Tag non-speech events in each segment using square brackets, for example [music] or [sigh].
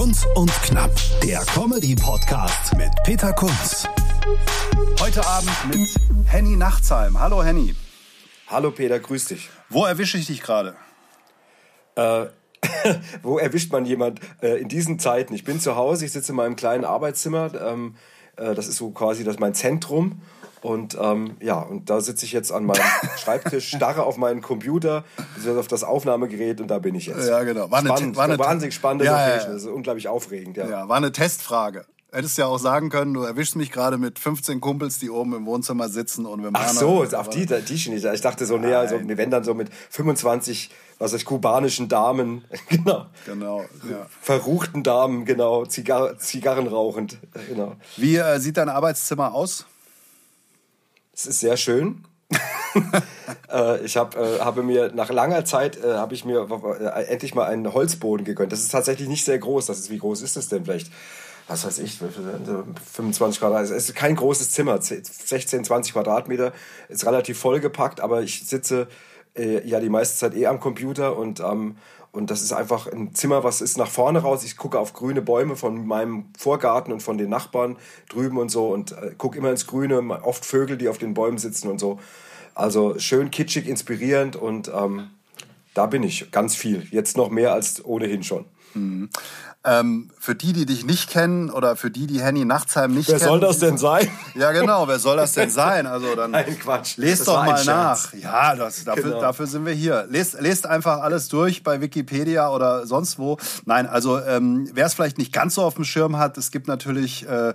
Kunz und Knapp, der Comedy-Podcast mit Peter Kunz. Heute Abend mit Henny Nachtsheim. Hallo Henny. Hallo Peter, grüß dich. Wo erwische ich dich gerade? Äh, [laughs] wo erwischt man jemand äh, in diesen Zeiten? Ich bin zu Hause, ich sitze in meinem kleinen Arbeitszimmer. Ähm, äh, das ist so quasi das mein Zentrum. Und ähm, ja, und da sitze ich jetzt an meinem [laughs] Schreibtisch, starre auf meinen Computer, auf das Aufnahmegerät und da bin ich jetzt. Ja, genau. War eine, spannend, war eine wahnsinnig spannende ja, Location. Ja. Das ist unglaublich aufregend. Ja. ja, war eine Testfrage. Hättest ja auch sagen können, du erwischst mich gerade mit 15 Kumpels, die oben im Wohnzimmer sitzen und wir machen. Ach so, auf die, die nicht. Ich dachte so näher, also, wenn dann so mit 25, was weiß ich, kubanischen Damen, [laughs] genau. Genau, ja. Verruchten Damen, genau, Zigar Zigarren rauchend, genau. Wie äh, sieht dein Arbeitszimmer aus? Es ist sehr schön. [laughs] äh, ich hab, äh, habe mir nach langer Zeit äh, habe ich mir äh, endlich mal einen Holzboden gegönnt. Das ist tatsächlich nicht sehr groß. Das ist wie groß ist das denn vielleicht? Was weiß ich, 25 Quadratmeter. Es ist kein großes Zimmer, 16, 20 Quadratmeter. Ist relativ vollgepackt, aber ich sitze äh, ja die meiste Zeit eh am Computer und ähm, und das ist einfach ein Zimmer, was ist nach vorne raus. Ich gucke auf grüne Bäume von meinem Vorgarten und von den Nachbarn drüben und so und äh, gucke immer ins Grüne. Oft Vögel, die auf den Bäumen sitzen und so. Also schön kitschig, inspirierend und ähm, da bin ich ganz viel. Jetzt noch mehr als ohnehin schon. Mhm. Ähm, für die, die dich nicht kennen oder für die, die Henny Nachtsheim nicht wer kennen. Wer soll das denn sein? [laughs] Ja, genau, wer soll das denn sein? Also dann Nein, Quatsch. Lest doch mal nach. Ja, das, dafür, genau. dafür sind wir hier. Lest, lest einfach alles durch bei Wikipedia oder sonst wo. Nein, also ähm, wer es vielleicht nicht ganz so auf dem Schirm hat, es gibt natürlich äh,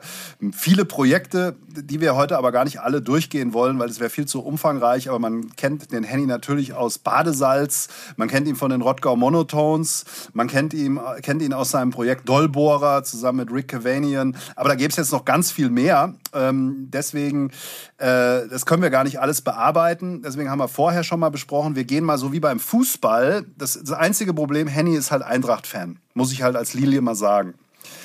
viele Projekte, die wir heute aber gar nicht alle durchgehen wollen, weil es wäre viel zu umfangreich. Aber man kennt den Henny natürlich aus Badesalz, man kennt ihn von den Rottgau Monotones, man kennt ihn, kennt ihn aus seinem Projekt Dollbohrer zusammen mit Rick Cavanian. Aber da gäbe es jetzt noch ganz viel mehr. Ähm, deswegen, äh, das können wir gar nicht alles bearbeiten. Deswegen haben wir vorher schon mal besprochen, wir gehen mal so wie beim Fußball. Das, das einzige Problem, Henny ist halt Eintracht-Fan. Muss ich halt als Lilie mal sagen.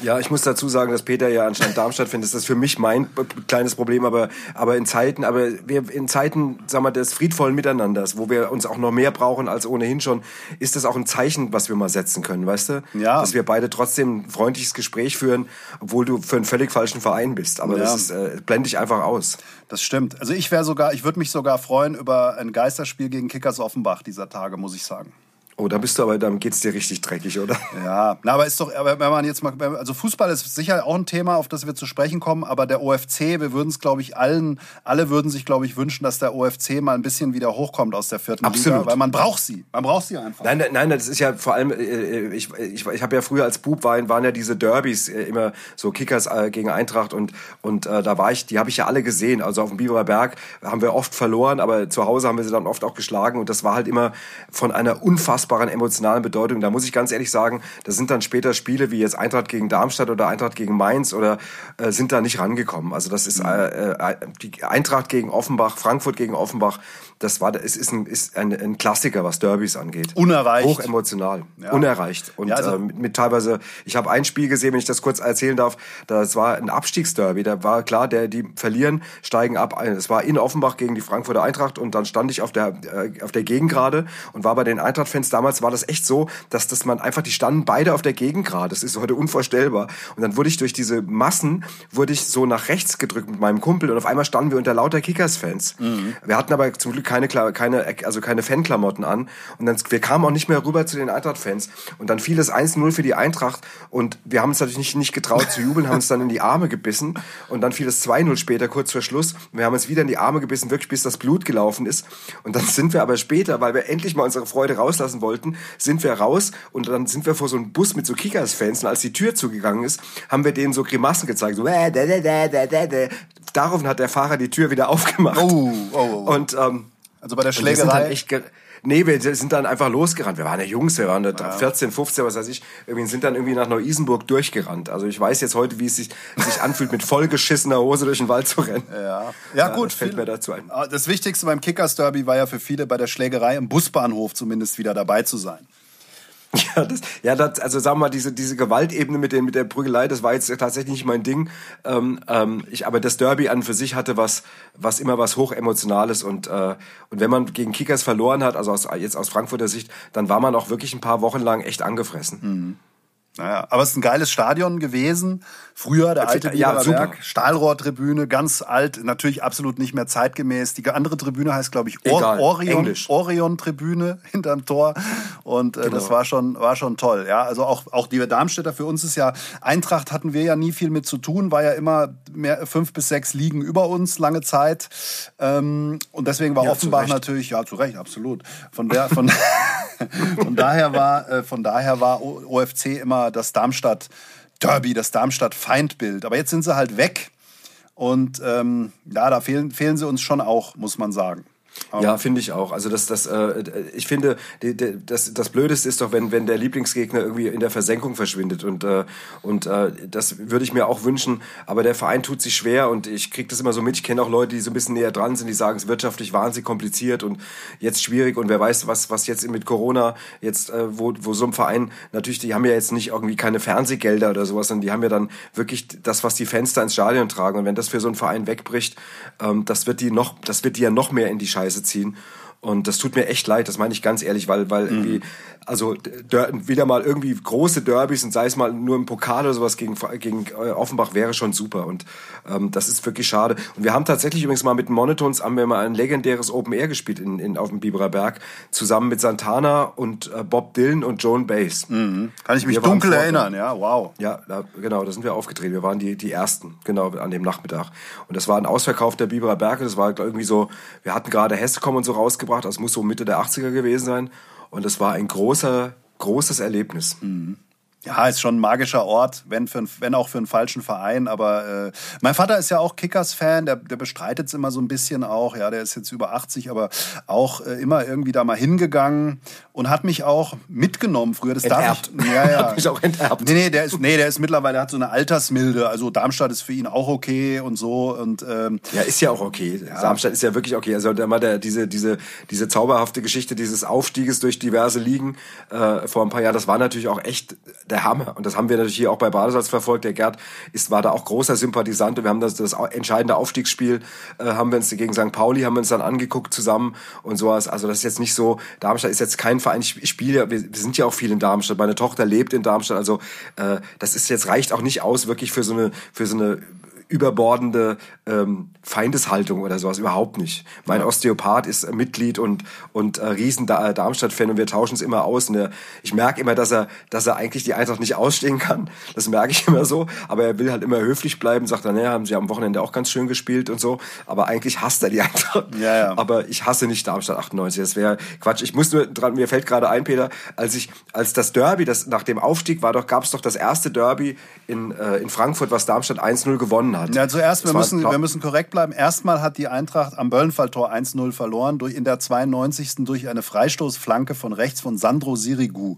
Ja, ich muss dazu sagen, dass Peter ja anscheinend Darmstadt findet. Das ist für mich mein kleines Problem, aber, aber in Zeiten, aber wir, in Zeiten, sagen wir, des friedvollen Miteinanders, wo wir uns auch noch mehr brauchen als ohnehin schon, ist das auch ein Zeichen, was wir mal setzen können, weißt du? Ja. Dass wir beide trotzdem ein freundliches Gespräch führen, obwohl du für einen völlig falschen Verein bist. Aber ja. das ist, äh, blende ich einfach aus. Das stimmt. Also ich wäre sogar, ich würde mich sogar freuen über ein Geisterspiel gegen Kickers Offenbach dieser Tage, muss ich sagen. Oh, da bist du aber, dann geht's dir richtig dreckig, oder? Ja, na, aber ist doch, aber wenn man jetzt mal, also Fußball ist sicher auch ein Thema, auf das wir zu sprechen kommen, aber der OFC, wir würden es, glaube ich, allen, alle würden sich, glaube ich, wünschen, dass der OFC mal ein bisschen wieder hochkommt aus der vierten Absolut. Liga, weil man braucht sie, man braucht sie einfach. Nein, nein, das ist ja vor allem, äh, ich, ich, ich habe ja früher als Bub waren, waren ja diese Derbys äh, immer so Kickers äh, gegen Eintracht und und äh, da war ich, die habe ich ja alle gesehen. Also auf dem Biberer Berg haben wir oft verloren, aber zu Hause haben wir sie dann oft auch geschlagen und das war halt immer von einer unfassbaren emotionalen Bedeutung. Da muss ich ganz ehrlich sagen, da sind dann später Spiele wie jetzt Eintracht gegen Darmstadt oder Eintracht gegen Mainz oder äh, sind da nicht rangekommen. Also das ist äh, äh, die Eintracht gegen Offenbach, Frankfurt gegen Offenbach. Das war, es ist ein, ist ein, ein Klassiker, was Derbys angeht. Unerreicht. Hochemotional. Ja. Unerreicht. Und ja, also, äh, mit, mit teilweise, ich habe ein Spiel gesehen, wenn ich das kurz erzählen darf, das war ein Abstiegsderby. Da war klar, der, die verlieren, steigen ab. Es war in Offenbach gegen die Frankfurter Eintracht und dann stand ich auf der, äh, auf der Gegengrade und war bei den Eintracht-Fans damals war das echt so, dass, dass man einfach, die standen beide auf der Gegengrade. Das ist heute unvorstellbar. Und dann wurde ich durch diese Massen, wurde ich so nach rechts gedrückt mit meinem Kumpel und auf einmal standen wir unter lauter Kickers-Fans. Mhm. Wir hatten aber zum Glück keine, keine, also keine Fanklamotten an. Und dann, wir kamen auch nicht mehr rüber zu den Eintracht-Fans. Und dann fiel es 1-0 für die Eintracht. Und wir haben uns natürlich nicht, nicht getraut zu jubeln, haben uns dann in die Arme gebissen. Und dann fiel es 2-0 später, kurz vor Schluss. Wir haben uns wieder in die Arme gebissen, wirklich bis das Blut gelaufen ist. Und dann sind wir aber später, weil wir endlich mal unsere Freude rauslassen wollten, sind wir raus und dann sind wir vor so einem Bus mit so Kickers-Fans und als die Tür zugegangen ist, haben wir denen so Grimassen gezeigt, so äh, da, da, da, da, da. Daraufhin hat der Fahrer die Tür wieder aufgemacht. Oh, oh, oh. Und ähm, also bei der Schlägerei. Halt Nee, wir sind dann einfach losgerannt. Wir waren ja Jungs, wir waren ja. 14, 15, was weiß ich. Irgendwie sind dann irgendwie nach Neu-Isenburg durchgerannt. Also ich weiß jetzt heute, wie es sich, sich anfühlt, mit vollgeschissener Hose durch den Wald zu rennen. Ja, ja, ja gut. Das fällt viel, mir dazu ein. Ah, das Wichtigste beim Kickers Derby war ja für viele bei der Schlägerei im Busbahnhof zumindest wieder dabei zu sein. [laughs] Ja, das, ja das, also sagen wir mal, diese, diese Gewaltebene mit, den, mit der Prügelei, das war jetzt tatsächlich nicht mein Ding. Ähm, ähm, ich, aber das Derby an für sich hatte was, was immer was hochemotionales und, äh, und wenn man gegen Kickers verloren hat, also aus, jetzt aus Frankfurter Sicht, dann war man auch wirklich ein paar Wochen lang echt angefressen. Mhm. Naja, aber es ist ein geiles Stadion gewesen. Früher der alte ja, Berg, Stahlrohrtribüne, ganz alt, natürlich absolut nicht mehr zeitgemäß. Die andere Tribüne heißt, glaube ich, Or Orion, Orion Tribüne [laughs] hinterm Tor. Und äh, genau. das war schon, war schon toll. Ja, also auch, auch die Darmstädter, für uns ist ja, Eintracht hatten wir ja nie viel mit zu tun, war ja immer mehr, fünf bis sechs Ligen über uns lange Zeit. Ähm, und deswegen war ja, Offenbach natürlich, ja, zu Recht, absolut. Von der, von, [laughs] [laughs] von daher war, äh, von daher war OFC immer das Darmstadt Derby, das Darmstadt-Feindbild. Aber jetzt sind sie halt weg. Und ähm, ja, da fehlen, fehlen sie uns schon auch, muss man sagen. Ja, finde ich auch. Also das, das, äh, ich finde, die, die, das, das Blödeste ist doch, wenn, wenn der Lieblingsgegner irgendwie in der Versenkung verschwindet und äh, und äh, das würde ich mir auch wünschen. Aber der Verein tut sich schwer und ich kriege das immer so mit. Ich kenne auch Leute, die so ein bisschen näher dran sind, die sagen, es ist wirtschaftlich wahnsinnig kompliziert und jetzt schwierig und wer weiß, was was jetzt mit Corona jetzt, äh, wo wo so ein Verein natürlich, die haben ja jetzt nicht irgendwie keine Fernsehgelder oder sowas, sondern die haben ja dann wirklich das, was die Fenster ins Stadion tragen und wenn das für so einen Verein wegbricht, ähm, das wird die noch, das wird die ja noch mehr in die Scheiße Scheiße ziehen. Und das tut mir echt leid, das meine ich ganz ehrlich, weil, weil mhm. irgendwie, also wieder mal irgendwie große Derbys und sei es mal nur im Pokal oder sowas gegen, gegen äh, Offenbach wäre schon super. Und ähm, das ist wirklich schade. Und wir haben tatsächlich übrigens mal mit Monotons haben wir mal ein legendäres Open Air gespielt in, in, auf dem Biberer Berg, zusammen mit Santana und äh, Bob Dylan und Joan Bass. Mhm. Kann ich mich wir dunkel erinnern, ja, wow. Ja, da, genau, da sind wir aufgetreten. Wir waren die, die Ersten, genau, an dem Nachmittag. Und das war ein Ausverkauf der Biberer Berge. Das war irgendwie so, wir hatten gerade Hessekom und so rausgebracht gebracht. Das muss so Mitte der 80er gewesen sein. Und es war ein großer, großes Erlebnis. Mhm. Ja, ist schon ein magischer Ort, wenn, für, wenn auch für einen falschen Verein. Aber äh, mein Vater ist ja auch Kickers-Fan, der, der bestreitet es immer so ein bisschen auch. Ja, der ist jetzt über 80, aber auch äh, immer irgendwie da mal hingegangen und hat mich auch mitgenommen früher. Das enterbt. darf ich. Ja, ja. [laughs] hat mich auch enterbt. Nee, nee, der ist, nee, der ist mittlerweile, hat so eine Altersmilde. Also Darmstadt ist für ihn auch okay und so. Und, ähm, ja, ist ja auch okay. Ja. Darmstadt ist ja wirklich okay. Also der, der, diese, diese, diese zauberhafte Geschichte dieses Aufstieges durch diverse Ligen äh, vor ein paar Jahren, das war natürlich auch echt der Hammer. Und das haben wir natürlich hier auch bei Badesalz verfolgt. Der Gerd ist, war da auch großer Sympathisant. Und wir haben das, das entscheidende Aufstiegsspiel, äh, haben wir uns gegen St. Pauli, haben wir uns dann angeguckt zusammen und sowas. Also das ist jetzt nicht so, Darmstadt ist jetzt kein Verein, ich, ich spiele, wir, wir sind ja auch viel in Darmstadt. Meine Tochter lebt in Darmstadt. Also äh, das ist jetzt, reicht auch nicht aus, wirklich für so eine, für so eine überbordende ähm, Feindeshaltung oder sowas überhaupt nicht. Mein ja. Osteopath ist Mitglied und und äh, riesen äh, Darmstadt-Fan und wir tauschen es immer aus. Und er, ich merke immer, dass er dass er eigentlich die Eintracht nicht ausstehen kann. Das merke ich [laughs] immer so. Aber er will halt immer höflich bleiben. Sagt dann, naja, haben sie am Wochenende auch ganz schön gespielt und so. Aber eigentlich hasst er die [laughs] Eintracht. Ja, ja. Aber ich hasse nicht Darmstadt 98. Das wäre Quatsch. Ich muss nur dran. Mir fällt gerade ein, Peter, als ich als das Derby, das nach dem Aufstieg war, doch gab es doch das erste Derby in äh, in Frankfurt, was Darmstadt 1-0 gewonnen hat hat. Ja, zuerst, wir müssen, wir müssen korrekt bleiben. Erstmal hat die Eintracht am Böllenfalltor 1-0 verloren, durch, in der 92. durch eine Freistoßflanke von rechts von Sandro Sirigu.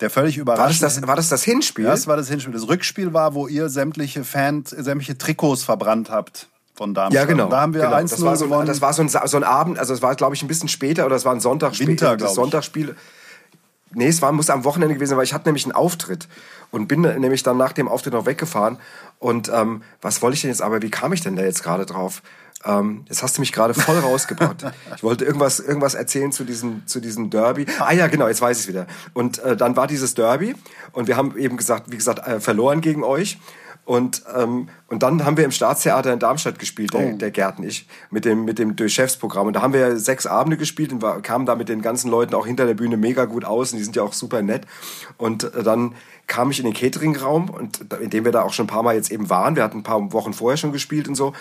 Der völlig überrascht. War das, das, war das das Hinspiel? Das war das Hinspiel. Das Rückspiel war, wo ihr sämtliche Fans, sämtliche Trikots verbrannt habt von Darmstadt. Ja, genau. da haben wir genau. 1 das war, so, gewonnen. das war so ein, so ein Abend, also es war, glaube ich, ein bisschen später oder es war ein Sonntag Winter, das Sonntagsspiel. Nee, es war, muss am Wochenende gewesen sein, weil ich hatte nämlich einen Auftritt und bin nämlich dann nach dem Auftritt noch weggefahren. Und ähm, was wollte ich denn jetzt, aber wie kam ich denn da jetzt gerade drauf? Ähm, jetzt hast du mich gerade voll rausgebracht. [laughs] Ich wollte irgendwas, irgendwas erzählen zu diesem, zu diesem Derby. Ah ja, genau, jetzt weiß ich es wieder. Und äh, dann war dieses Derby und wir haben eben gesagt, wie gesagt, äh, verloren gegen euch. Und, ähm, und dann haben wir im Staatstheater in Darmstadt gespielt, der, oh. der Gerd und ich, mit dem, mit dem Durchchefsprogramm. Und da haben wir sechs Abende gespielt und war, kamen da mit den ganzen Leuten auch hinter der Bühne mega gut aus und die sind ja auch super nett. Und äh, dann kam ich in den Catering-Raum, und in dem wir da auch schon ein paar Mal jetzt eben waren. Wir hatten ein paar Wochen vorher schon gespielt und so.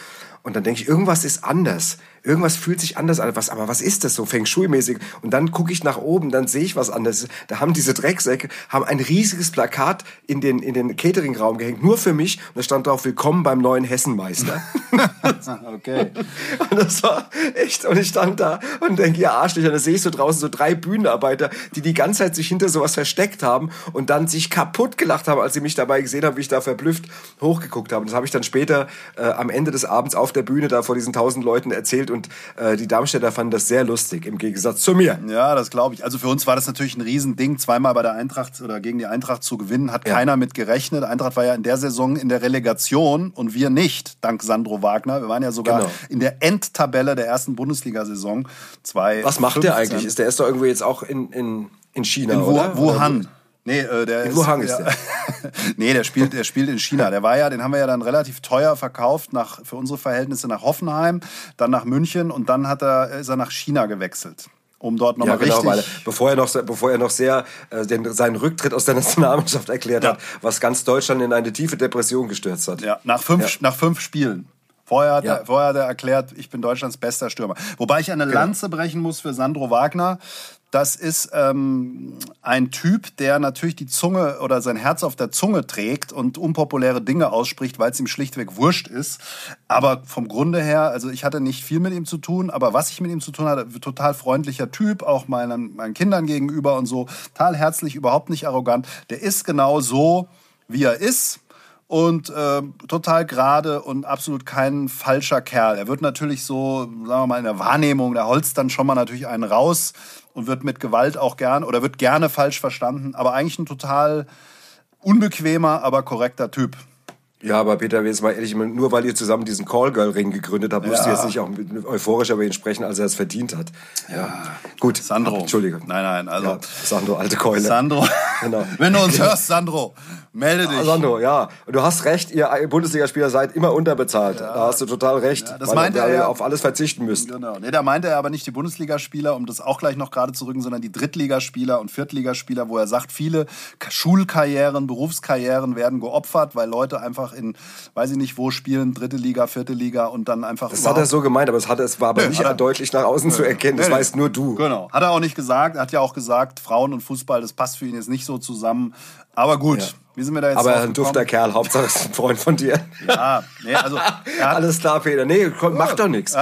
Und dann denke ich, irgendwas ist anders. Irgendwas fühlt sich anders an. Was, aber was ist das so Feng Shui-mäßig? Und dann gucke ich nach oben, dann sehe ich was anderes. Da haben diese Drecksäcke haben ein riesiges Plakat in den, in den Catering-Raum gehängt, nur für mich. Und da stand drauf, willkommen beim neuen Hessenmeister. [laughs] okay. [laughs] Und das war echt, und ich stand da und denke, ja, Arschlöcher, da sehe ich so draußen so drei Bühnenarbeiter, die die ganze Zeit sich hinter sowas versteckt haben und dann sich kaputt gelacht haben, als sie mich dabei gesehen haben, wie ich da verblüfft hochgeguckt habe. Und das habe ich dann später äh, am Ende des Abends auf der Bühne da vor diesen tausend Leuten erzählt und äh, die Darmstädter fanden das sehr lustig, im Gegensatz zu mir. Ja, das glaube ich. Also für uns war das natürlich ein Riesending, zweimal bei der Eintracht oder gegen die Eintracht zu gewinnen, hat ja. keiner mit gerechnet. Eintracht war ja in der Saison in der Relegation und wir nicht, dank Sandro Wagner. Wir waren ja sogar genau. in der Endtabelle der ersten Bundesliga-Saison. Was macht der eigentlich? Ist der ist doch irgendwie jetzt auch in, in, in China, in oder? Wuhan. Nee, äh, der in Wuhan ist, ist der. [laughs] nee, der spielt, der spielt in China. Der war ja, den haben wir ja dann relativ teuer verkauft nach, für unsere Verhältnisse nach Hoffenheim, dann nach München und dann hat er, ist er nach China gewechselt um dort nochmal ja, genau, richtig... Weil, bevor er noch, bevor er noch sehr äh, den, seinen Rücktritt aus der Nationalmannschaft erklärt ja. hat, was ganz Deutschland in eine tiefe Depression gestürzt hat. Ja, nach fünf, ja. nach fünf Spielen. Vorher hat, er, vorher hat er erklärt, ich bin Deutschlands bester Stürmer. Wobei ich eine genau. Lanze brechen muss für Sandro Wagner. Das ist ähm, ein Typ, der natürlich die Zunge oder sein Herz auf der Zunge trägt und unpopuläre Dinge ausspricht, weil es ihm schlichtweg wurscht ist. Aber vom Grunde her, also ich hatte nicht viel mit ihm zu tun, aber was ich mit ihm zu tun hatte, total freundlicher Typ, auch meinen, meinen Kindern gegenüber und so, total herzlich, überhaupt nicht arrogant. Der ist genau so, wie er ist und äh, total gerade und absolut kein falscher Kerl. Er wird natürlich so, sagen wir mal, in der Wahrnehmung, der holzt dann schon mal natürlich einen raus und wird mit Gewalt auch gern oder wird gerne falsch verstanden, aber eigentlich ein total unbequemer, aber korrekter Typ. Ja, aber Peter, jetzt mal ehrlich, nur weil ihr zusammen diesen Callgirl-Ring gegründet habt, müsst ihr jetzt nicht auch euphorisch über ihn sprechen, als er es verdient hat. Ja, gut. Sandro. Entschuldige. Nein, nein, also. Ja, Sandro, alte Keule. Sandro. Genau. [laughs] Wenn du uns [laughs] hörst, Sandro, melde dich. Sandro, ja. Und du hast recht, ihr Bundesligaspieler seid immer unterbezahlt. Ja. Da hast du total recht. Ja, das weil meinte er ja, auf alles verzichten müsst. Genau. Nee, da meinte er aber nicht die Bundesligaspieler, um das auch gleich noch gerade zu rücken, sondern die Drittligaspieler und Viertligaspieler, wo er sagt, viele Schulkarrieren, Berufskarrieren werden geopfert, weil Leute einfach in, weiß ich nicht wo, spielen, dritte Liga, vierte Liga und dann einfach. Das hat er so gemeint, aber es, hat, es war aber nee, nicht deutlich nach außen nee, zu erkennen. Das nee, weißt nur du. Genau. Hat er auch nicht gesagt. Er hat ja auch gesagt, Frauen und Fußball, das passt für ihn jetzt nicht so zusammen. Aber gut. Ja. Wie sind wir da jetzt Aber ein dufter Kerl, Hauptsache ist ein Freund von dir. Ja, nee, also. Alles klar, Peter. Nee, komm, ja, macht doch nichts.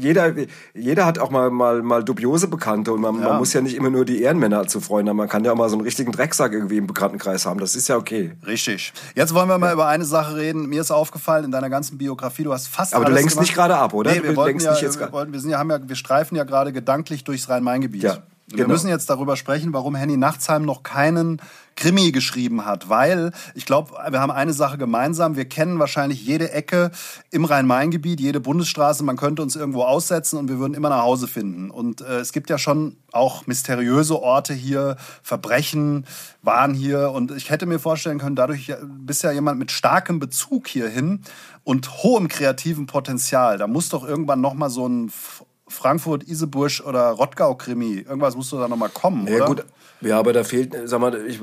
Jeder, jeder hat auch mal, mal, mal dubiose Bekannte und man, ja. man muss ja nicht immer nur die Ehrenmänner zu Freunden haben. Man kann ja auch mal so einen richtigen Drecksack irgendwie im Bekanntenkreis haben. Das ist ja okay. Richtig. Jetzt wollen wir mal über eine Sache reden. Mir ist aufgefallen in deiner ganzen Biografie, du hast fast. Aber du lenkst gemacht. nicht gerade ab, oder? Nee, wir, wollten ja, wir, wollten, wir, sind ja, haben ja, wir streifen ja gerade gedanklich durchs Rhein-Main-Gebiet. Ja. Genau. Wir müssen jetzt darüber sprechen, warum Henny Nachtsheim noch keinen Krimi geschrieben hat, weil ich glaube, wir haben eine Sache gemeinsam. Wir kennen wahrscheinlich jede Ecke im Rhein-Main-Gebiet, jede Bundesstraße. Man könnte uns irgendwo aussetzen und wir würden immer nach Hause finden. Und äh, es gibt ja schon auch mysteriöse Orte hier, Verbrechen waren hier. Und ich hätte mir vorstellen können, dadurch bist ja jemand mit starkem Bezug hierhin und hohem kreativen Potenzial. Da muss doch irgendwann noch mal so ein Frankfurt, Iseburg oder Rottgau-Krimi. Irgendwas musst du da nochmal kommen, ja, oder? Gut. Ja, aber da fehlt, sag mal, ich,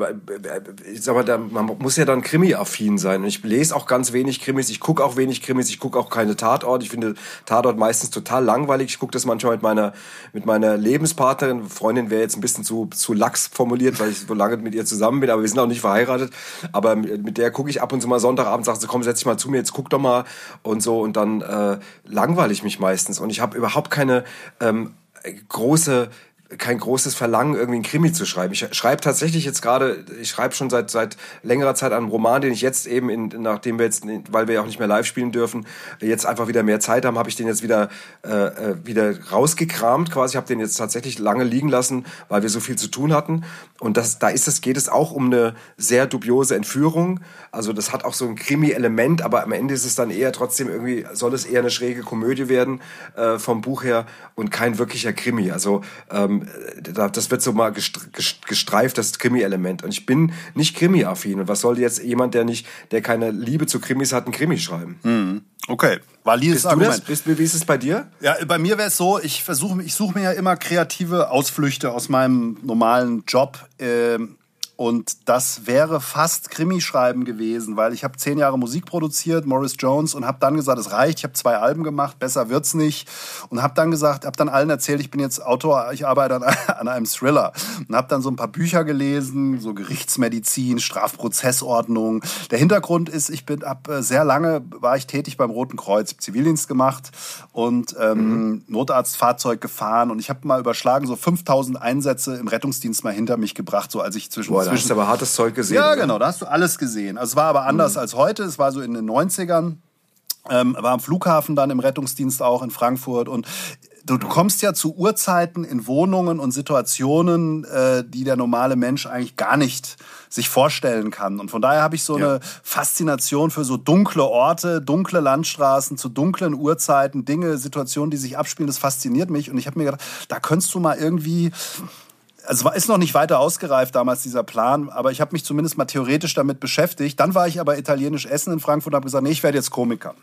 ich sag mal, da, man muss ja dann Krimi-affin sein. Und ich lese auch ganz wenig Krimis, ich gucke auch wenig Krimis, ich gucke auch keine Tatort. Ich finde Tatort meistens total langweilig. Ich gucke das manchmal mit meiner, mit meiner Lebenspartnerin. Freundin wäre jetzt ein bisschen zu, zu lax formuliert, weil ich so lange mit ihr zusammen bin, aber wir sind auch nicht verheiratet. Aber mit der gucke ich ab und zu mal Sonntagabend, sagt sie, komm, setz dich mal zu mir, jetzt guck doch mal und so. Und dann äh, langweile ich mich meistens. Und ich habe überhaupt keine ähm, große kein großes Verlangen, irgendwie ein Krimi zu schreiben. Ich schreibe tatsächlich jetzt gerade, ich schreibe schon seit seit längerer Zeit einen Roman, den ich jetzt eben, in, nachdem wir jetzt, weil wir ja auch nicht mehr live spielen dürfen, jetzt einfach wieder mehr Zeit haben, habe ich den jetzt wieder äh, äh wieder rausgekramt quasi. Ich habe den jetzt tatsächlich lange liegen lassen, weil wir so viel zu tun hatten. Und das, da ist es, geht es auch um eine sehr dubiose Entführung. Also das hat auch so ein Krimi-Element, aber am Ende ist es dann eher trotzdem irgendwie, soll es eher eine schräge Komödie werden äh, vom Buch her und kein wirklicher Krimi. Also ähm, das wird so mal gestreift, das Krimi-Element. Und ich bin nicht Krimi-affin. Und was soll jetzt jemand, der nicht, der keine Liebe zu Krimis hat, ein Krimi schreiben? Mhm. Okay, valides Bist Argument. Du das? Bist, wie ist es bei dir? Ja, bei mir wäre es so, ich versuche, ich suche mir ja immer kreative Ausflüchte aus meinem normalen Job. Ähm und das wäre fast Krimischreiben gewesen, weil ich habe zehn Jahre Musik produziert, Morris Jones, und habe dann gesagt, es reicht. Ich habe zwei Alben gemacht, besser wird's nicht. Und habe dann gesagt, habe dann allen erzählt, ich bin jetzt Autor, ich arbeite an, [laughs] an einem Thriller. Und habe dann so ein paar Bücher gelesen, so Gerichtsmedizin, Strafprozessordnung. Der Hintergrund ist, ich bin ab äh, sehr lange war ich tätig beim Roten Kreuz, Zivildienst gemacht und ähm, mhm. Notarztfahrzeug gefahren. Und ich habe mal überschlagen, so 5000 Einsätze im Rettungsdienst mal hinter mich gebracht, so als ich zwischen Boah, da hast du aber hartes Zeug gesehen. Ja, genau, da hast du alles gesehen. Also es war aber anders mhm. als heute. Es war so in den 90ern. Ähm, war am Flughafen dann im Rettungsdienst auch in Frankfurt und du, du kommst ja zu Uhrzeiten in Wohnungen und Situationen, äh, die der normale Mensch eigentlich gar nicht sich vorstellen kann. Und von daher habe ich so ja. eine Faszination für so dunkle Orte, dunkle Landstraßen, zu dunklen Uhrzeiten, Dinge, Situationen, die sich abspielen. Das fasziniert mich. Und ich habe mir gedacht, da könntest du mal irgendwie also ist noch nicht weiter ausgereift damals dieser Plan, aber ich habe mich zumindest mal theoretisch damit beschäftigt. Dann war ich aber italienisch essen in Frankfurt und habe gesagt, nee, ich werde jetzt Komiker.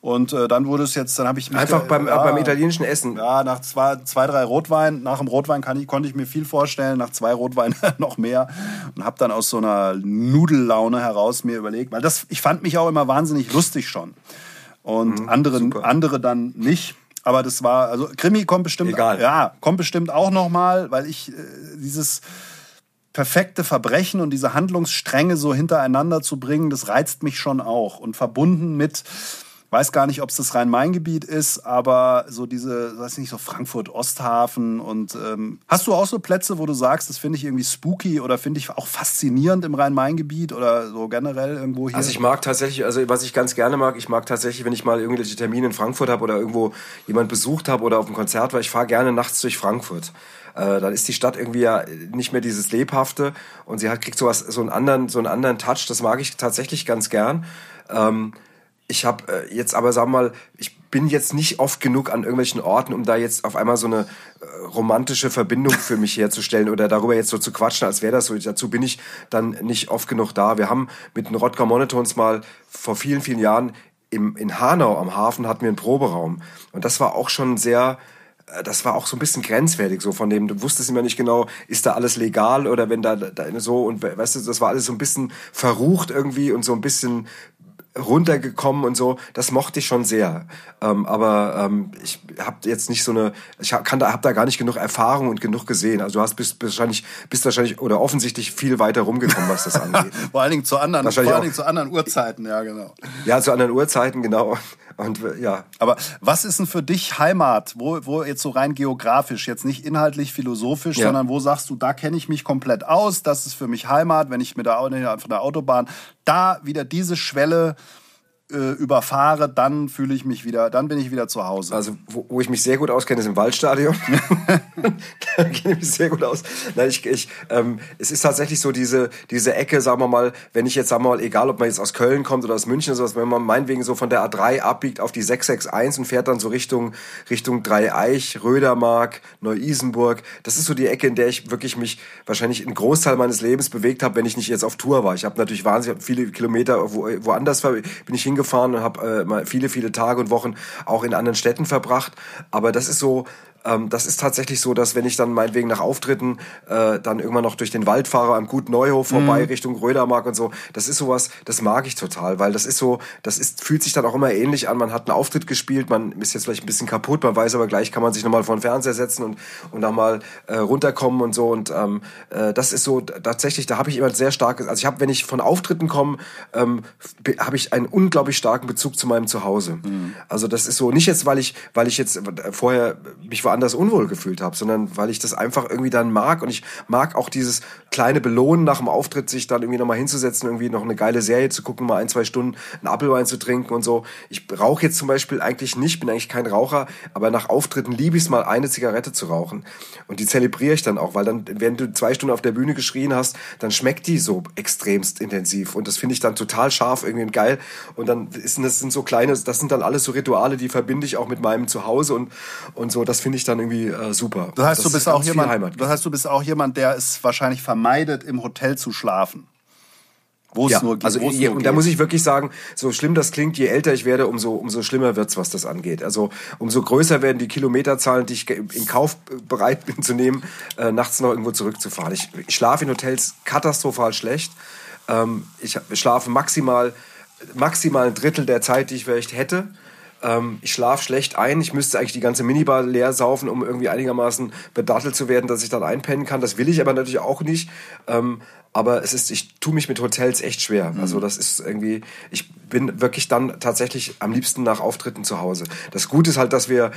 Und äh, dann wurde es jetzt, dann habe ich mich einfach beim, ja, beim italienischen Essen. Ja, nach zwei, zwei drei Rotwein, nach dem Rotwein kann ich, konnte ich mir viel vorstellen, nach zwei Rotwein [laughs] noch mehr und habe dann aus so einer Nudellaune heraus mir überlegt, weil das, ich fand mich auch immer wahnsinnig lustig schon und mhm, andere, andere dann nicht. Aber das war, also Krimi kommt bestimmt, Egal. ja, kommt bestimmt auch noch mal, weil ich äh, dieses perfekte Verbrechen und diese Handlungsstränge so hintereinander zu bringen, das reizt mich schon auch und verbunden mit weiß gar nicht, ob es das Rhein-Main-Gebiet ist, aber so diese, weiß nicht, so Frankfurt-Osthafen und ähm, hast du auch so Plätze, wo du sagst, das finde ich irgendwie spooky oder finde ich auch faszinierend im Rhein-Main-Gebiet oder so generell irgendwo hier? Also ich mag tatsächlich, also was ich ganz gerne mag, ich mag tatsächlich, wenn ich mal irgendwelche Termine in Frankfurt habe oder irgendwo jemand besucht habe oder auf einem Konzert war, ich fahre gerne nachts durch Frankfurt äh, dann ist die Stadt irgendwie ja nicht mehr dieses lebhafte und sie hat kriegt sowas so einen anderen so einen anderen Touch. Das mag ich tatsächlich ganz gern. Ähm, ich habe äh, jetzt aber, sag mal, ich bin jetzt nicht oft genug an irgendwelchen Orten, um da jetzt auf einmal so eine äh, romantische Verbindung für mich herzustellen oder darüber jetzt so zu quatschen, als wäre das so. Dazu bin ich dann nicht oft genug da. Wir haben mit den Rodger Monotons mal vor vielen, vielen Jahren im, in Hanau am Hafen hatten wir einen Proberaum. Und das war auch schon sehr, äh, das war auch so ein bisschen grenzwertig, so von dem, du wusstest immer nicht genau, ist da alles legal oder wenn da, da so und weißt du, das war alles so ein bisschen verrucht irgendwie und so ein bisschen runtergekommen und so. Das mochte ich schon sehr. Ähm, aber ähm, ich habe jetzt nicht so eine, ich hab, kann da, hab da gar nicht genug Erfahrung und genug gesehen. Also du hast bist, bist wahrscheinlich, bist wahrscheinlich oder offensichtlich viel weiter rumgekommen, was das angeht. [laughs] vor allen Dingen zu anderen, vor allen Dingen zu anderen Uhrzeiten, ja genau. Ja, zu anderen Uhrzeiten genau. Und ja. Aber was ist denn für dich Heimat? Wo, wo jetzt so rein geografisch, jetzt nicht inhaltlich philosophisch, ja. sondern wo sagst du, da kenne ich mich komplett aus, das ist für mich Heimat, wenn ich mit der, von der Autobahn da wieder diese Schwelle äh, überfahre, dann fühle ich mich wieder, dann bin ich wieder zu Hause. Also wo, wo ich mich sehr gut auskenne, ist im Waldstadion. [laughs] da kenne ich mich sehr gut aus. Nein, ich, ich, ähm, es ist tatsächlich so diese diese Ecke, sagen wir mal, wenn ich jetzt sagen wir mal, egal ob man jetzt aus Köln kommt oder aus München oder sowas, wenn man meinetwegen so von der A3 abbiegt auf die 661 und fährt dann so Richtung Richtung Dreieich, Rödermark, Neu-Isenburg, das ist so die Ecke, in der ich wirklich mich wahrscheinlich einen Großteil meines Lebens bewegt habe, wenn ich nicht jetzt auf Tour war. Ich habe natürlich wahnsinnig viele Kilometer wo, woanders bin ich hingefahren hingefahren und habe äh, viele, viele Tage und Wochen auch in anderen Städten verbracht. Aber das ist so ähm, das ist tatsächlich so, dass wenn ich dann meinetwegen nach Auftritten äh, dann irgendwann noch durch den Wald fahre, am Gut Neuhof vorbei, mhm. Richtung Rödermark und so, das ist sowas, das mag ich total, weil das ist so, das ist, fühlt sich dann auch immer ähnlich an. Man hat einen Auftritt gespielt, man ist jetzt vielleicht ein bisschen kaputt, man weiß aber gleich kann man sich nochmal vor den Fernseher setzen und, und nochmal äh, runterkommen und so. Und ähm, äh, das ist so tatsächlich, da habe ich immer sehr starkes, also ich habe, wenn ich von Auftritten komme, ähm, habe ich einen unglaublich starken Bezug zu meinem Zuhause. Mhm. Also das ist so, nicht jetzt, weil ich, weil ich jetzt vorher mich war woanders unwohl gefühlt habe, sondern weil ich das einfach irgendwie dann mag und ich mag auch dieses kleine Belohnen nach dem Auftritt, sich dann irgendwie nochmal hinzusetzen, irgendwie noch eine geile Serie zu gucken, mal ein, zwei Stunden einen Apfelwein zu trinken und so. Ich rauche jetzt zum Beispiel eigentlich nicht, bin eigentlich kein Raucher, aber nach Auftritten liebe ich es mal, eine Zigarette zu rauchen. Und die zelebriere ich dann auch, weil dann, wenn du zwei Stunden auf der Bühne geschrien hast, dann schmeckt die so extremst intensiv. Und das finde ich dann total scharf irgendwie und geil. Und dann ist, das sind so kleine, das sind dann alles so Rituale, die verbinde ich auch mit meinem Zuhause und, und so. Das finde ich dann irgendwie äh, super. Das heißt, das du bist auch jemand, das heißt, du bist auch jemand, der es wahrscheinlich vermeidet, im Hotel zu schlafen. Wo es ja, nur geht. Also, je, und da muss ich wirklich sagen, so schlimm das klingt, je älter ich werde, umso, umso schlimmer wird's, was das angeht. Also umso größer werden die Kilometerzahlen, die ich in Kauf bereit bin zu nehmen, äh, nachts noch irgendwo zurückzufahren. Ich, ich schlafe in Hotels katastrophal schlecht. Ähm, ich schlafe maximal, maximal ein Drittel der Zeit, die ich vielleicht hätte. Ähm, ich schlafe schlecht ein. Ich müsste eigentlich die ganze Minibar leer saufen, um irgendwie einigermaßen bedattelt zu werden, dass ich dann einpennen kann. Das will ich aber natürlich auch nicht. Ähm, aber es ist, ich tue mich mit Hotels echt schwer. Mhm. Also das ist irgendwie, ich bin wirklich dann tatsächlich am liebsten nach Auftritten zu Hause. Das Gute ist halt, dass wir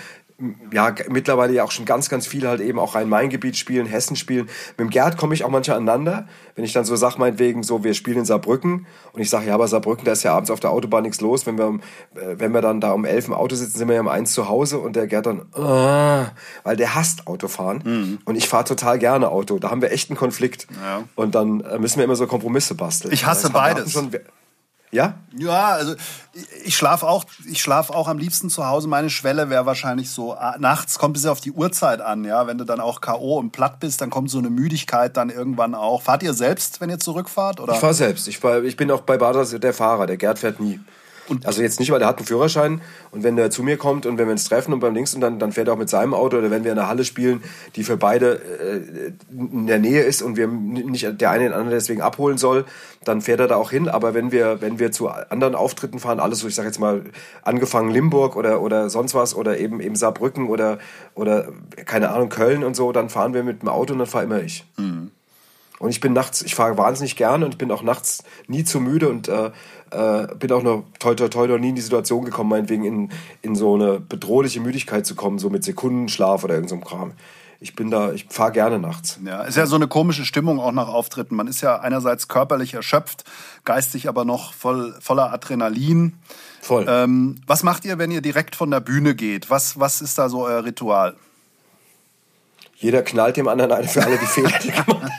ja mittlerweile ja auch schon ganz, ganz viel halt eben auch Rhein-Main-Gebiet spielen, Hessen spielen. Mit dem Gerd komme ich auch manchmal aneinander, wenn ich dann so sage, meinetwegen so, wir spielen in Saarbrücken und ich sage, ja, aber Saarbrücken, da ist ja abends auf der Autobahn nichts los. Wenn wir, äh, wenn wir dann da um elf im Auto sitzen, sind wir ja um eins zu Hause und der Gerd dann, uh, weil der hasst Autofahren mhm. und ich fahre total gerne Auto. Da haben wir echt einen Konflikt ja. und dann müssen wir immer so Kompromisse basteln. Ich hasse beides. Schon, ja? Ja, also ich schlafe auch, ich schlaf auch am liebsten zu Hause. Meine Schwelle wäre wahrscheinlich so, ah, nachts kommt es ja auf die Uhrzeit an, ja. Wenn du dann auch K.O. und platt bist, dann kommt so eine Müdigkeit dann irgendwann auch. Fahrt ihr selbst, wenn ihr zurückfahrt? Oder? Ich fahre selbst. Ich, fahr, ich bin auch bei Bader der Fahrer. Der Gerd fährt nie. Und also jetzt nicht, weil er hat einen Führerschein und wenn er zu mir kommt und wenn wir uns treffen und beim Links und dann, dann fährt er auch mit seinem Auto oder wenn wir in der Halle spielen, die für beide äh, in der Nähe ist und wir nicht der eine den anderen deswegen abholen soll, dann fährt er da auch hin. Aber wenn wir, wenn wir zu anderen Auftritten fahren, alles so, ich sage jetzt mal, angefangen Limburg oder, oder sonst was oder eben, eben Saarbrücken oder, oder keine Ahnung, Köln und so, dann fahren wir mit dem Auto und dann fahre immer ich. Mhm. Und ich bin nachts, ich fahre wahnsinnig gerne und ich bin auch nachts nie zu müde und äh, äh, bin auch noch toll, toll, toll noch nie in die Situation gekommen, meinetwegen in, in so eine bedrohliche Müdigkeit zu kommen, so mit Sekundenschlaf oder irgendeinem so Kram. Ich bin da, ich fahre gerne nachts. Ja, ist ja so eine komische Stimmung auch nach Auftritten. Man ist ja einerseits körperlich erschöpft, geistig aber noch voll, voller Adrenalin. Voll. Ähm, was macht ihr, wenn ihr direkt von der Bühne geht? Was, was ist da so euer Ritual? Jeder knallt dem anderen eine für alle die Fehler, die gemacht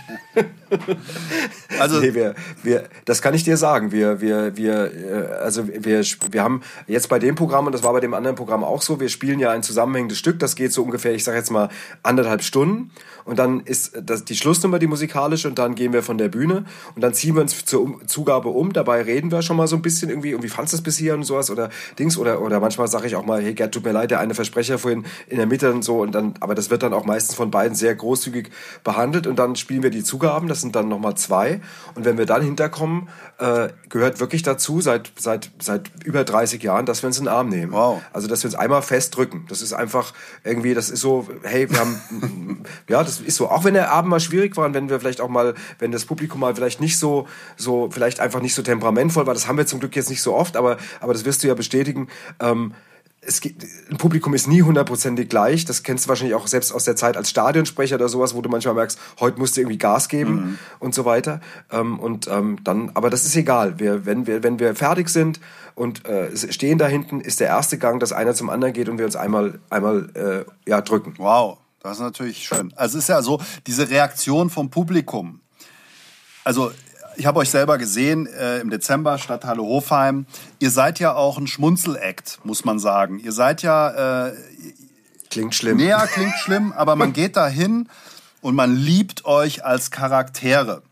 [laughs] also nee, wir, wir, das kann ich dir sagen. Wir, wir, wir, äh, also wir, wir haben jetzt bei dem Programm und das war bei dem anderen Programm auch so. Wir spielen ja ein zusammenhängendes Stück. Das geht so ungefähr, ich sage jetzt mal anderthalb Stunden und dann ist das die Schlussnummer die musikalische und dann gehen wir von der Bühne und dann ziehen wir uns zur Zugabe um. Dabei reden wir schon mal so ein bisschen irgendwie, irgendwie fandst du es bis hier und sowas oder Dings oder oder manchmal sage ich auch mal, hey Gerd, tut mir leid, der eine Versprecher vorhin in der Mitte und so und dann, aber das wird dann auch meistens von beiden sehr großzügig behandelt und dann spielen wir die Zugaben. Das sind dann nochmal zwei. Und wenn wir dann hinterkommen, äh, gehört wirklich dazu, seit, seit, seit über 30 Jahren, dass wir uns in den Arm nehmen. Wow. Also, dass wir uns einmal festdrücken. Das ist einfach irgendwie, das ist so, hey, wir haben, [laughs] ja, das ist so. Auch wenn der Abend mal schwierig war und wenn wir vielleicht auch mal, wenn das Publikum mal vielleicht nicht so, so, vielleicht einfach nicht so temperamentvoll war, das haben wir zum Glück jetzt nicht so oft, aber, aber das wirst du ja bestätigen, ähm, es gibt, ein Publikum ist nie hundertprozentig gleich. Das kennst du wahrscheinlich auch selbst aus der Zeit als Stadionsprecher oder sowas, wo du manchmal merkst, heute musst du irgendwie Gas geben mhm. und so weiter. Ähm, und ähm, dann, aber das ist egal. Wir, wenn wir, wenn wir fertig sind und äh, stehen da hinten, ist der erste Gang, dass einer zum anderen geht und wir uns einmal, einmal äh, ja drücken. Wow, das ist natürlich schön. Also es ist ja so diese Reaktion vom Publikum. Also ich habe euch selber gesehen äh, im Dezember, Stadthalle Hofheim. Ihr seid ja auch ein Schmunzelakt, muss man sagen. Ihr seid ja... Äh, klingt schlimm. Ja, klingt schlimm, aber man geht da hin und man liebt euch als Charaktere.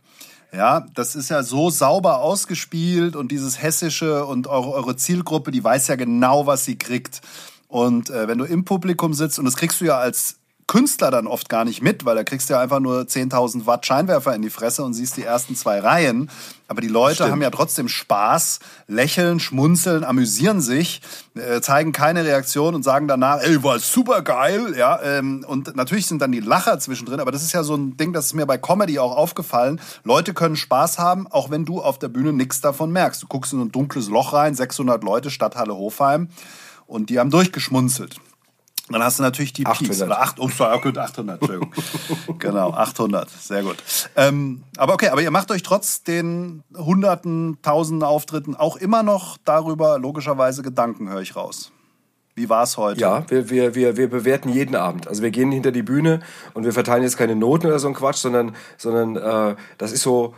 Ja, das ist ja so sauber ausgespielt und dieses Hessische und eure, eure Zielgruppe, die weiß ja genau, was sie kriegt. Und äh, wenn du im Publikum sitzt, und das kriegst du ja als Künstler dann oft gar nicht mit, weil da kriegst du ja einfach nur 10.000 Watt Scheinwerfer in die Fresse und siehst die ersten zwei Reihen. Aber die Leute Stimmt. haben ja trotzdem Spaß, lächeln, schmunzeln, amüsieren sich, äh, zeigen keine Reaktion und sagen danach, ey, war super geil, ja. Ähm, und natürlich sind dann die Lacher zwischendrin, aber das ist ja so ein Ding, das ist mir bei Comedy auch aufgefallen. Leute können Spaß haben, auch wenn du auf der Bühne nichts davon merkst. Du guckst in ein dunkles Loch rein, 600 Leute, Stadthalle Hofheim, und die haben durchgeschmunzelt. Dann hast du natürlich die 800. Peaks. Oder 8, oh, sorry, gut, 800, Entschuldigung. [laughs] genau, 800, sehr gut. Ähm, aber okay, aber ihr macht euch trotz den hunderten, tausenden Auftritten auch immer noch darüber logischerweise Gedanken, höre ich raus. Wie war es heute? Ja, wir, wir, wir, wir bewerten jeden Abend. Also wir gehen hinter die Bühne und wir verteilen jetzt keine Noten oder so ein Quatsch, sondern, sondern äh, das ist so,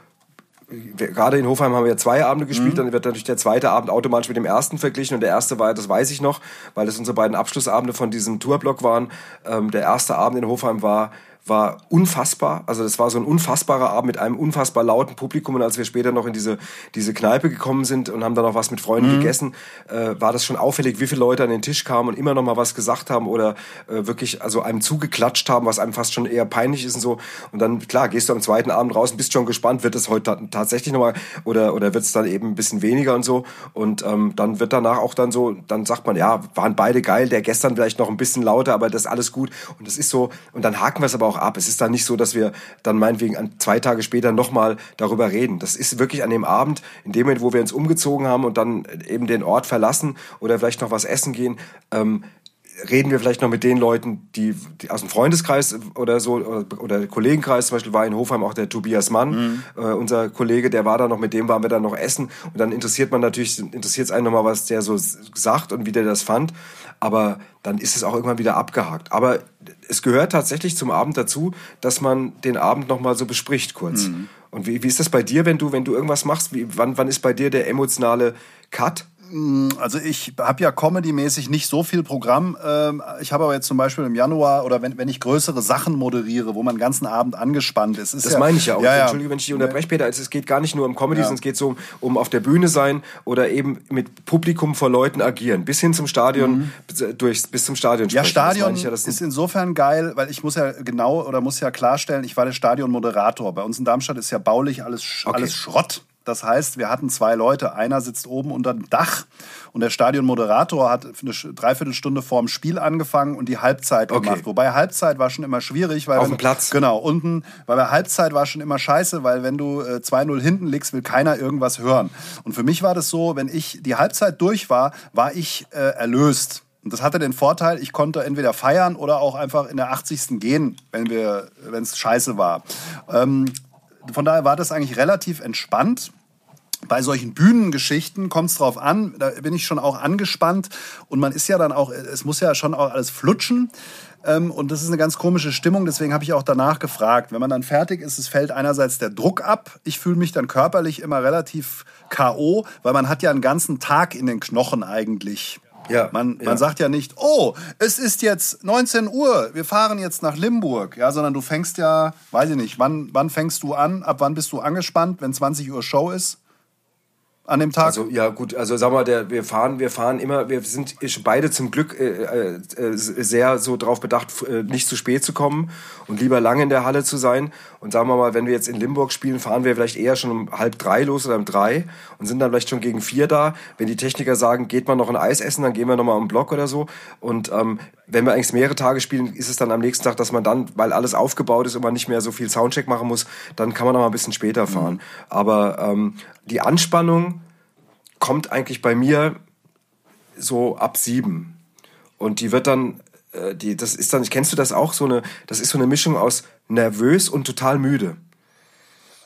gerade in Hofheim haben wir zwei Abende gespielt, mhm. dann wird natürlich der zweite Abend automatisch mit dem ersten verglichen und der erste war, das weiß ich noch, weil das unsere beiden Abschlussabende von diesem Tourblock waren. Ähm, der erste Abend in Hofheim war war unfassbar. Also das war so ein unfassbarer Abend mit einem unfassbar lauten Publikum. Und als wir später noch in diese, diese Kneipe gekommen sind und haben dann noch was mit Freunden mhm. gegessen, äh, war das schon auffällig, wie viele Leute an den Tisch kamen und immer noch mal was gesagt haben oder äh, wirklich also einem zugeklatscht haben, was einem fast schon eher peinlich ist und so. Und dann, klar, gehst du am zweiten Abend raus und bist schon gespannt, wird es heute tatsächlich noch mal oder, oder wird es dann eben ein bisschen weniger und so. Und ähm, dann wird danach auch dann so, dann sagt man, ja, waren beide geil, der gestern vielleicht noch ein bisschen lauter, aber das ist alles gut. Und das ist so, und dann haken wir es aber auch ab. Es ist dann nicht so, dass wir dann meinetwegen an zwei Tage später nochmal darüber reden. Das ist wirklich an dem Abend, in dem Moment, wo wir uns umgezogen haben und dann eben den Ort verlassen oder vielleicht noch was essen gehen, ähm, reden wir vielleicht noch mit den Leuten, die, die aus dem Freundeskreis oder so oder, oder Kollegenkreis, zum Beispiel war in Hofheim auch der Tobias Mann, mhm. äh, unser Kollege, der war da noch, mit dem waren wir dann noch essen und dann interessiert man natürlich, interessiert es einen nochmal, was der so sagt und wie der das fand, aber dann ist es auch irgendwann wieder abgehakt. Aber es gehört tatsächlich zum Abend dazu, dass man den Abend nochmal so bespricht kurz. Mhm. Und wie, wie ist das bei dir, wenn du, wenn du irgendwas machst? Wie, wann, wann ist bei dir der emotionale Cut? Mm, also ich habe ja comedy-mäßig nicht so viel Programm. Ähm, ich habe aber jetzt zum Beispiel im Januar oder wenn, wenn ich größere Sachen moderiere, wo man den ganzen Abend angespannt ist. ist das ja, meine ich ja auch. Ja, ja. Entschuldige, wenn ich dich unterbreche, Peter. Es geht gar nicht nur um Comedy, sondern es geht so um, um auf der Bühne sein oder eben mit Publikum vor Leuten agieren. Bis hin zum Stadion, mhm. durch, bis zum Stadion sprechen. Ja, Stadion ja, ist insofern geil, weil ich muss ja genau oder muss ja klarstellen, ich war der Stadionmoderator. Bei uns in Darmstadt ist ja baulich alles, okay. alles Schrott. Das heißt, wir hatten zwei Leute. Einer sitzt oben unter dem Dach und der Stadionmoderator hat eine Dreiviertelstunde vorm Spiel angefangen und die Halbzeit okay. gemacht. Wobei Halbzeit war schon immer schwierig. Weil Auf dem Platz. Genau, unten. Weil bei Halbzeit war schon immer scheiße, weil wenn du äh, 2-0 hinten liegst, will keiner irgendwas hören. Und für mich war das so, wenn ich die Halbzeit durch war, war ich äh, erlöst. Und das hatte den Vorteil, ich konnte entweder feiern oder auch einfach in der 80. gehen, wenn es scheiße war. Ähm, von daher war das eigentlich relativ entspannt bei solchen Bühnengeschichten kommt es drauf an, da bin ich schon auch angespannt und man ist ja dann auch, es muss ja schon auch alles flutschen. Ähm, und das ist eine ganz komische Stimmung, deswegen habe ich auch danach gefragt. Wenn man dann fertig ist, es fällt einerseits der Druck ab. Ich fühle mich dann körperlich immer relativ K.O., weil man hat ja einen ganzen Tag in den Knochen eigentlich. Ja, man, man sagt ja nicht, oh, es ist jetzt 19 Uhr, wir fahren jetzt nach Limburg, ja, sondern du fängst ja, weiß ich nicht, wann, wann fängst du an, ab wann bist du angespannt, wenn 20 Uhr Show ist? An dem Tag? Also ja gut, also sag mal, der, wir fahren, wir fahren immer, wir sind beide zum Glück äh, äh, sehr so drauf bedacht, äh, nicht zu spät zu kommen und lieber lange in der Halle zu sein. Und sagen wir mal, wenn wir jetzt in Limburg spielen, fahren wir vielleicht eher schon um halb drei los oder um drei und sind dann vielleicht schon gegen vier da. Wenn die Techniker sagen, geht man noch ein Eis essen, dann gehen wir noch mal um Block oder so. Und ähm, wenn wir eigentlich mehrere Tage spielen, ist es dann am nächsten Tag, dass man dann, weil alles aufgebaut ist und man nicht mehr so viel Soundcheck machen muss, dann kann man noch mal ein bisschen später fahren. Mhm. Aber ähm, die Anspannung kommt eigentlich bei mir so ab sieben. Und die wird dann, äh, die, das ist dann, kennst du das auch, so eine, das ist so eine Mischung aus nervös und total müde.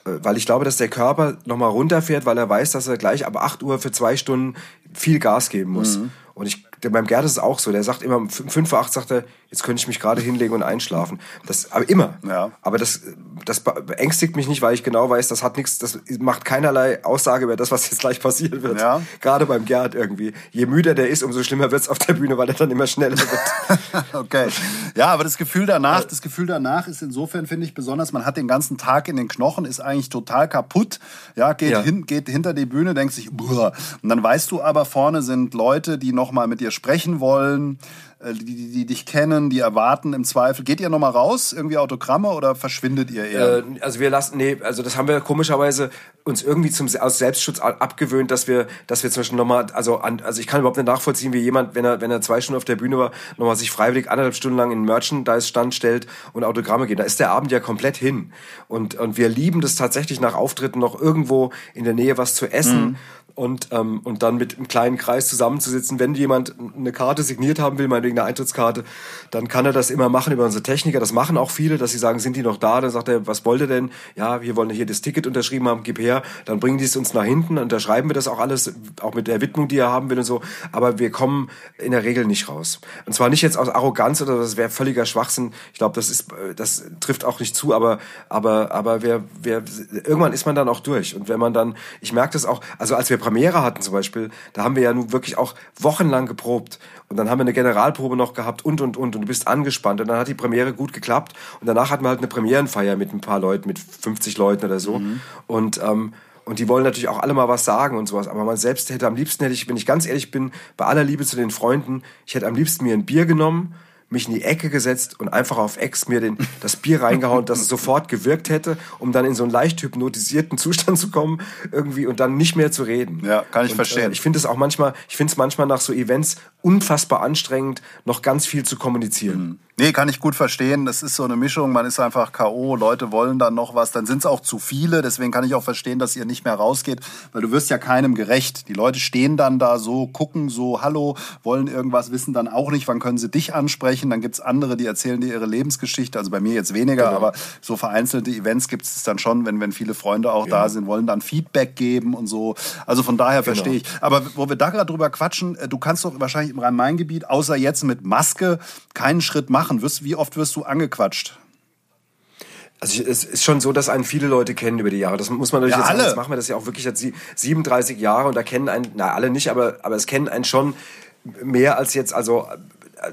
Äh, weil ich glaube, dass der Körper nochmal runterfährt, weil er weiß, dass er gleich ab 8 Uhr für zwei Stunden viel Gas geben muss. Mhm. Und ich beim Gerd ist es auch so. Der sagt immer, um 5 vor 8 sagt er, jetzt könnte ich mich gerade hinlegen und einschlafen. Das, aber immer. Ja. Aber das, das beängstigt mich nicht, weil ich genau weiß, das hat nichts, das macht keinerlei Aussage über das, was jetzt gleich passieren wird. Ja. Gerade beim Gerd irgendwie. Je müder der ist, umso schlimmer wird es auf der Bühne, weil er dann immer schneller wird. [laughs] okay. Ja, aber das Gefühl danach, das Gefühl danach ist insofern, finde ich, besonders, man hat den ganzen Tag in den Knochen, ist eigentlich total kaputt. Ja, geht, ja. Hin, geht hinter die Bühne, denkt sich, Buh. und dann weißt du aber, vorne sind Leute, die nochmal mit dir sprechen wollen, die, die, die, dich kennen, die erwarten im Zweifel. Geht ihr nochmal raus, irgendwie Autogramme oder verschwindet ihr eher? Äh, also wir lassen, nee, also das haben wir komischerweise uns irgendwie zum, aus Selbstschutz abgewöhnt, dass wir, dass wir zum Beispiel nochmal, also, an, also ich kann überhaupt nicht nachvollziehen, wie jemand, wenn er, wenn er zwei Stunden auf der Bühne war, nochmal sich freiwillig anderthalb Stunden lang in Merchandise-Stand stellt und Autogramme geht. Da ist der Abend ja komplett hin. Und, und wir lieben das tatsächlich nach Auftritten noch irgendwo in der Nähe was zu essen. Mhm und, ähm, und dann mit einem kleinen Kreis zusammenzusitzen. Wenn jemand eine Karte signiert haben will, meinetwegen eine Eintrittskarte, dann kann er das immer machen über unsere Techniker. Das machen auch viele, dass sie sagen, sind die noch da? Dann sagt er, was wollt ihr denn? Ja, wir wollen hier das Ticket unterschrieben haben, gib her. Dann bringen die es uns nach hinten, unterschreiben wir das auch alles, auch mit der Widmung, die er haben will und so. Aber wir kommen in der Regel nicht raus. Und zwar nicht jetzt aus Arroganz oder das wäre völliger Schwachsinn. Ich glaube, das ist, das trifft auch nicht zu, aber, aber, aber wir, wir, irgendwann ist man dann auch durch. Und wenn man dann, ich merke das auch, also als wir Premiere hatten zum Beispiel, da haben wir ja nun wirklich auch wochenlang geprobt. Und dann haben wir eine Generalprobe noch gehabt und, und, und. Und du bist angespannt. Und dann hat die Premiere gut geklappt. Und danach hatten wir halt eine Premierenfeier mit ein paar Leuten, mit 50 Leuten oder so. Mhm. Und, ähm, und die wollen natürlich auch alle mal was sagen und sowas. Aber man selbst hätte am liebsten, hätte ich, wenn ich ganz ehrlich bin, bei aller Liebe zu den Freunden, ich hätte am liebsten mir ein Bier genommen, mich in die Ecke gesetzt und einfach auf Ex mir den, das Bier reingehauen, dass es sofort gewirkt hätte, um dann in so einen leicht hypnotisierten Zustand zu kommen irgendwie und dann nicht mehr zu reden. Ja, kann ich und, verstehen. Äh, ich finde es auch manchmal, ich finde es manchmal nach so Events unfassbar anstrengend, noch ganz viel zu kommunizieren. Mhm. Nee, kann ich gut verstehen. Das ist so eine Mischung. Man ist einfach K.O., Leute wollen dann noch was. Dann sind es auch zu viele. Deswegen kann ich auch verstehen, dass ihr nicht mehr rausgeht, weil du wirst ja keinem gerecht. Die Leute stehen dann da so, gucken so, hallo, wollen irgendwas, wissen dann auch nicht, wann können sie dich ansprechen. Dann gibt's andere, die erzählen dir ihre Lebensgeschichte. Also bei mir jetzt weniger, genau. aber so vereinzelte Events gibt es dann schon, wenn, wenn viele Freunde auch ja. da sind, wollen dann Feedback geben und so. Also von daher genau. verstehe ich. Aber wo wir da gerade drüber quatschen, äh, du kannst doch wahrscheinlich im Rhein-Main-Gebiet, außer jetzt mit Maske, keinen Schritt machen wie oft wirst du angequatscht? Also es ist schon so, dass einen viele Leute kennen über die Jahre. Das muss man natürlich ja, jetzt alle. sagen. Machen wir das ja auch wirklich jetzt 37 Jahre und da kennen einen, na alle nicht, aber, aber es kennen einen schon mehr als jetzt, also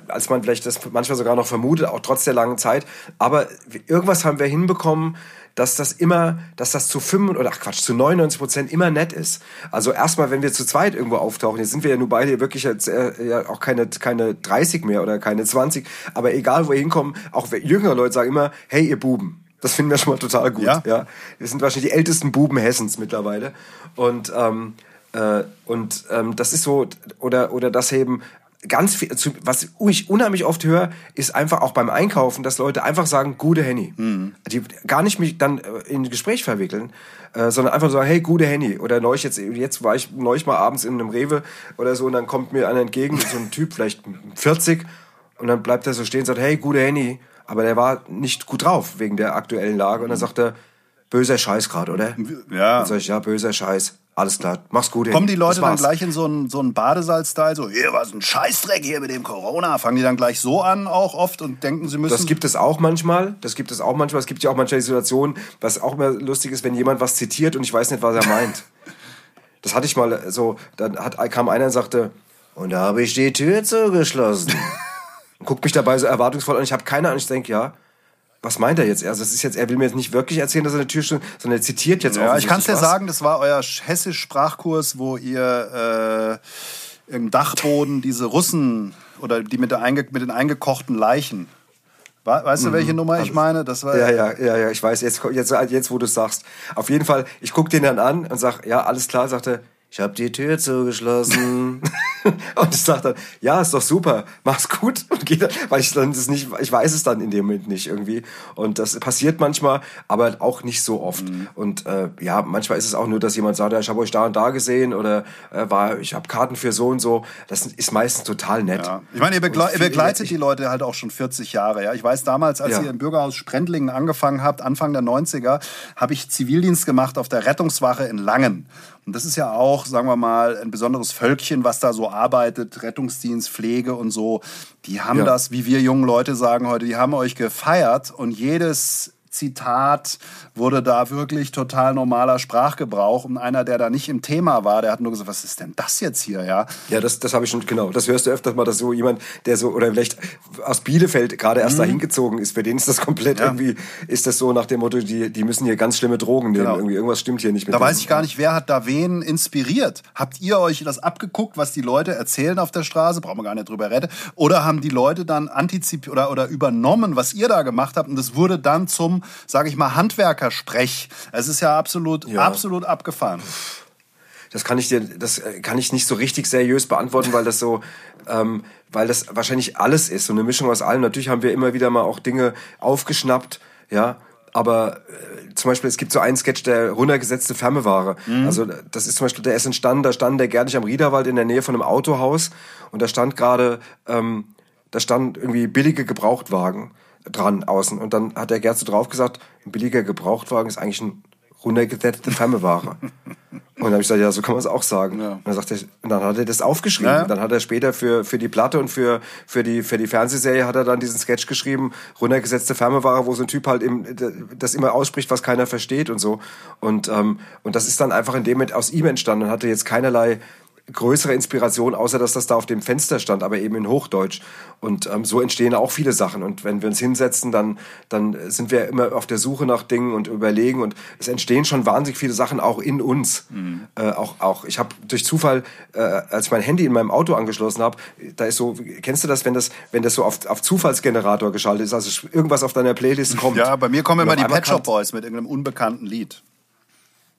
als man vielleicht das manchmal sogar noch vermutet, auch trotz der langen Zeit. Aber irgendwas haben wir hinbekommen, dass das immer, dass das zu 5 oder ach Quatsch, zu 99 Prozent immer nett ist. Also erstmal, wenn wir zu zweit irgendwo auftauchen, jetzt sind wir ja nur beide wirklich jetzt äh, ja auch keine, keine 30 mehr oder keine 20, aber egal wo wir hinkommen, auch jüngere Leute sagen immer, hey ihr Buben. Das finden wir schon mal total gut. Ja. ja. Wir sind wahrscheinlich die ältesten Buben Hessens mittlerweile. Und ähm, äh, und ähm, das ist so, oder, oder das eben ganz viel, was ich unheimlich oft höre, ist einfach auch beim Einkaufen, dass Leute einfach sagen, gute Henny. Mhm. Die gar nicht mich dann äh, in ein Gespräch verwickeln, äh, sondern einfach sagen, hey, gute Henny. Oder neulich jetzt, jetzt war ich neulich mal abends in einem Rewe oder so und dann kommt mir einer entgegen, so ein Typ, vielleicht 40, und dann bleibt er so stehen und sagt, hey, gute Henny. Aber der war nicht gut drauf wegen der aktuellen Lage und dann sagt er, böser Scheiß gerade, oder? Ja. Dann sag ich, ja, böser Scheiß. Alles klar, mach's gut. Kommen die Leute dann gleich in so einen, so einen Badesalz-Style, so, hier, was ein Scheißdreck hier mit dem Corona. Fangen die dann gleich so an auch oft und denken, sie müssen... Das gibt es auch manchmal. Das gibt es auch manchmal. Es gibt ja auch manchmal die Situation, was auch immer lustig ist, wenn jemand was zitiert und ich weiß nicht, was er meint. [laughs] das hatte ich mal so, dann hat, kam einer und sagte, und da habe ich die Tür zugeschlossen. und [laughs] guckt mich dabei so erwartungsvoll an. Ich habe keine Ahnung. Ich denke, ja, was meint er jetzt? Also es ist jetzt, er will mir jetzt nicht wirklich erzählen, dass er eine Tür steht, sondern er zitiert jetzt ja, Ich kann es dir sagen, das war euer Hessisch-Sprachkurs, wo ihr äh, im Dachboden diese Russen oder die mit, der einge mit den eingekochten Leichen. Weißt du, mhm. welche Nummer ich meine? Das war ja, ja, ja, ja, ich weiß. Jetzt, jetzt, jetzt wo du es sagst. Auf jeden Fall, ich guck den dann an und sag, ja, alles klar, sagt er, ich habe die Tür zugeschlossen. [laughs] und ich sage dann, ja, ist doch super, mach's gut und geht, weil ich dann das nicht, ich weiß es dann in dem Moment nicht irgendwie. Und das passiert manchmal, aber auch nicht so oft. Mhm. Und äh, ja, manchmal ist es auch nur, dass jemand sagt, ja, ich habe euch da und da gesehen oder äh, war, ich habe Karten für so und so. Das ist meistens total nett. Ja. Ich meine, ihr, begle ihr begleitet die Leute halt auch schon 40 Jahre. Ja, ich weiß damals, als ja. ihr im Bürgerhaus Sprendlingen angefangen habt, Anfang der 90er, habe ich Zivildienst gemacht auf der Rettungswache in Langen. Und das ist ja auch, sagen wir mal, ein besonderes Völkchen, was da so arbeitet, Rettungsdienst, Pflege und so. Die haben ja. das, wie wir jungen Leute sagen heute, die haben euch gefeiert und jedes Zitat wurde da wirklich total normaler Sprachgebrauch. Und einer, der da nicht im Thema war, der hat nur gesagt, was ist denn das jetzt hier, ja? Ja, das, das habe ich schon, genau. Das hörst du öfters mal, dass so jemand, der so, oder vielleicht aus Bielefeld gerade erst mhm. dahin gezogen ist, für den ist das komplett ja. irgendwie, ist das so nach dem Motto, die, die müssen hier ganz schlimme Drogen nehmen. Genau. Irgendwie, irgendwas stimmt hier nicht mit Da weiß ich gar nicht, wer hat da wen inspiriert. Habt ihr euch das abgeguckt, was die Leute erzählen auf der Straße? Brauchen wir gar nicht drüber reden. Oder haben die Leute dann antizipiert oder, oder übernommen, was ihr da gemacht habt? Und das wurde dann zum sage ich mal, Handwerkersprech. Es ist ja absolut, ja. absolut abgefahren. Das kann ich dir, das äh, kann ich nicht so richtig seriös beantworten, weil das so, ähm, weil das wahrscheinlich alles ist, so eine Mischung aus allem. Natürlich haben wir immer wieder mal auch Dinge aufgeschnappt, ja, aber äh, zum Beispiel, es gibt so einen Sketch, der runtergesetzte Fernware. Mhm. Also das ist zum Beispiel, der ist entstanden, da stand der Gernich am Riederwald in der Nähe von einem Autohaus und da stand gerade, ähm, da stand irgendwie billige Gebrauchtwagen dran außen. Und dann hat der Gerd so drauf gesagt, ein billiger Gebrauchtwagen ist eigentlich ein runtergesetzte Fernware. und dann habe ich gesagt, ja, so kann man es auch sagen. Ja. Und, dann sagt er, und dann hat er das aufgeschrieben. Ja. Dann hat er später für, für die Platte und für, für, die, für die Fernsehserie hat er dann diesen Sketch geschrieben, runtergesetzte Fernware, wo so ein Typ halt im, das immer ausspricht, was keiner versteht und so. Und, ähm, und das ist dann einfach in dem Moment aus ihm entstanden und hatte jetzt keinerlei größere Inspiration, außer dass das da auf dem Fenster stand, aber eben in Hochdeutsch. Und ähm, so entstehen auch viele Sachen. Und wenn wir uns hinsetzen, dann, dann sind wir immer auf der Suche nach Dingen und überlegen. Und es entstehen schon wahnsinnig viele Sachen auch in uns. Mhm. Äh, auch, auch, ich habe durch Zufall, äh, als ich mein Handy in meinem Auto angeschlossen habe, da ist so, kennst du das, wenn das, wenn das so auf, auf Zufallsgenerator geschaltet ist, also irgendwas auf deiner Playlist kommt. Ja, bei mir kommen immer die Pet Shop Boys mit irgendeinem unbekannten Lied.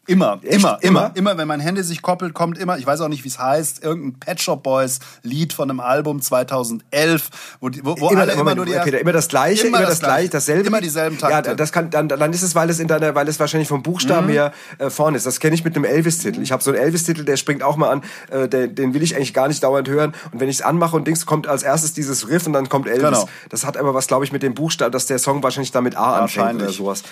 Immer, Echt? immer, immer, immer, wenn mein Handy sich koppelt, kommt immer, ich weiß auch nicht, wie es heißt, irgendein Pet Shop Boys Lied von einem Album 2011, wo, die, wo, wo immer, alle immer nur die Peter, immer das gleiche, immer, immer das, das gleiche, dasselbe. Immer dieselben Takte. Ja, das kann dann dann ist es, weil es in deiner weil es wahrscheinlich vom Buchstaben mhm. her äh, vorne ist. Das kenne ich mit einem Elvis Titel. Ich habe so einen Elvis Titel, der springt auch mal an, äh, der, den will ich eigentlich gar nicht dauernd hören und wenn ich es anmache und Dings kommt als erstes dieses Riff und dann kommt Elvis. Genau. Das hat aber was glaube ich mit dem Buchstaben, dass der Song wahrscheinlich damit A anfängt oder sowas.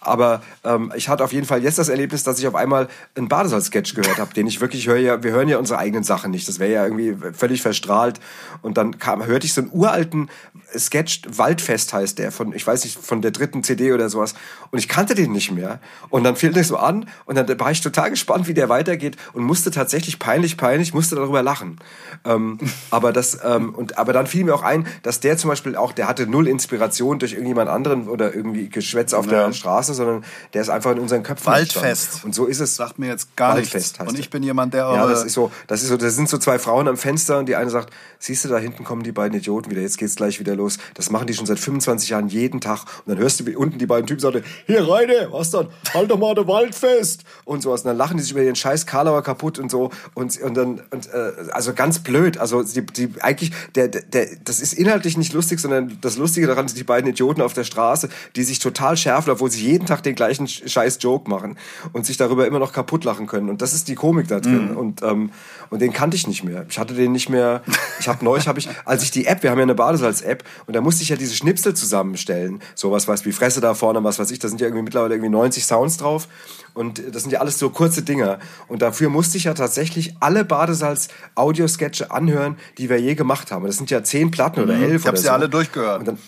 Aber ähm, ich hatte auf jeden Fall jetzt das Erlebnis, dass ich auf einmal einen Badesalz-Sketch gehört habe, den ich wirklich höre. Ja, wir hören ja unsere eigenen Sachen nicht. Das wäre ja irgendwie völlig verstrahlt. Und dann kam, hörte ich so einen uralten Sketch, Waldfest heißt der, von, ich weiß nicht, von der dritten CD oder sowas. Und ich kannte den nicht mehr. Und dann fiel ich so an und dann war ich total gespannt, wie der weitergeht und musste tatsächlich peinlich, peinlich, musste darüber lachen. Ähm, [laughs] aber das, ähm, und, aber dann fiel mir auch ein, dass der zum Beispiel auch, der hatte null Inspiration durch irgendjemand anderen oder irgendwie Geschwätz auf ja. der Straße, sondern der ist einfach in unseren Köpfen. Waldfest. Und so ist es. Sagt mir jetzt gar Waldfest nichts. Und ich bin jemand, der. Ja, das ist so, das ist so, da sind so zwei Frauen am Fenster und die eine sagt, siehst du, da hinten kommen die beiden Idioten wieder, jetzt geht's gleich wieder los. Das machen die schon seit 25 Jahren jeden Tag. Und dann hörst du wie unten die beiden Typen sagen, hier Reine, was dann? Halt doch mal der Waldfest. Und sowas. Und dann lachen die sich über ihren scheiß Karlauer kaputt und so. Und, und dann, und, äh, also ganz blöd. Also die, die eigentlich, der, der, das ist inhaltlich nicht lustig, sondern das Lustige daran sind die beiden Idioten auf der Straße, die sich total schärfen, obwohl sie jeden Tag den gleichen scheiß Joke machen und sich darüber immer noch kaputt lachen können. Und das ist die Komik da drin. Mhm. Und, ähm, und den kannte ich nicht mehr. Ich hatte den nicht mehr. Ich habe neulich, habe ich, als ich die App, wir haben ja eine Badesalz-App, und da musste ich ja diese Schnipsel zusammenstellen. Sowas weiß wie Fresse da vorne, was weiß ich, da sind ja irgendwie mittlerweile irgendwie 90 Sounds drauf. Und das sind ja alles so kurze Dinger. Und dafür musste ich ja tatsächlich alle Badesalz-Audiosketche anhören, die wir je gemacht haben. Das sind ja zehn Platten oder mhm. elf. Ich habe sie so. alle durchgehört. Und dann,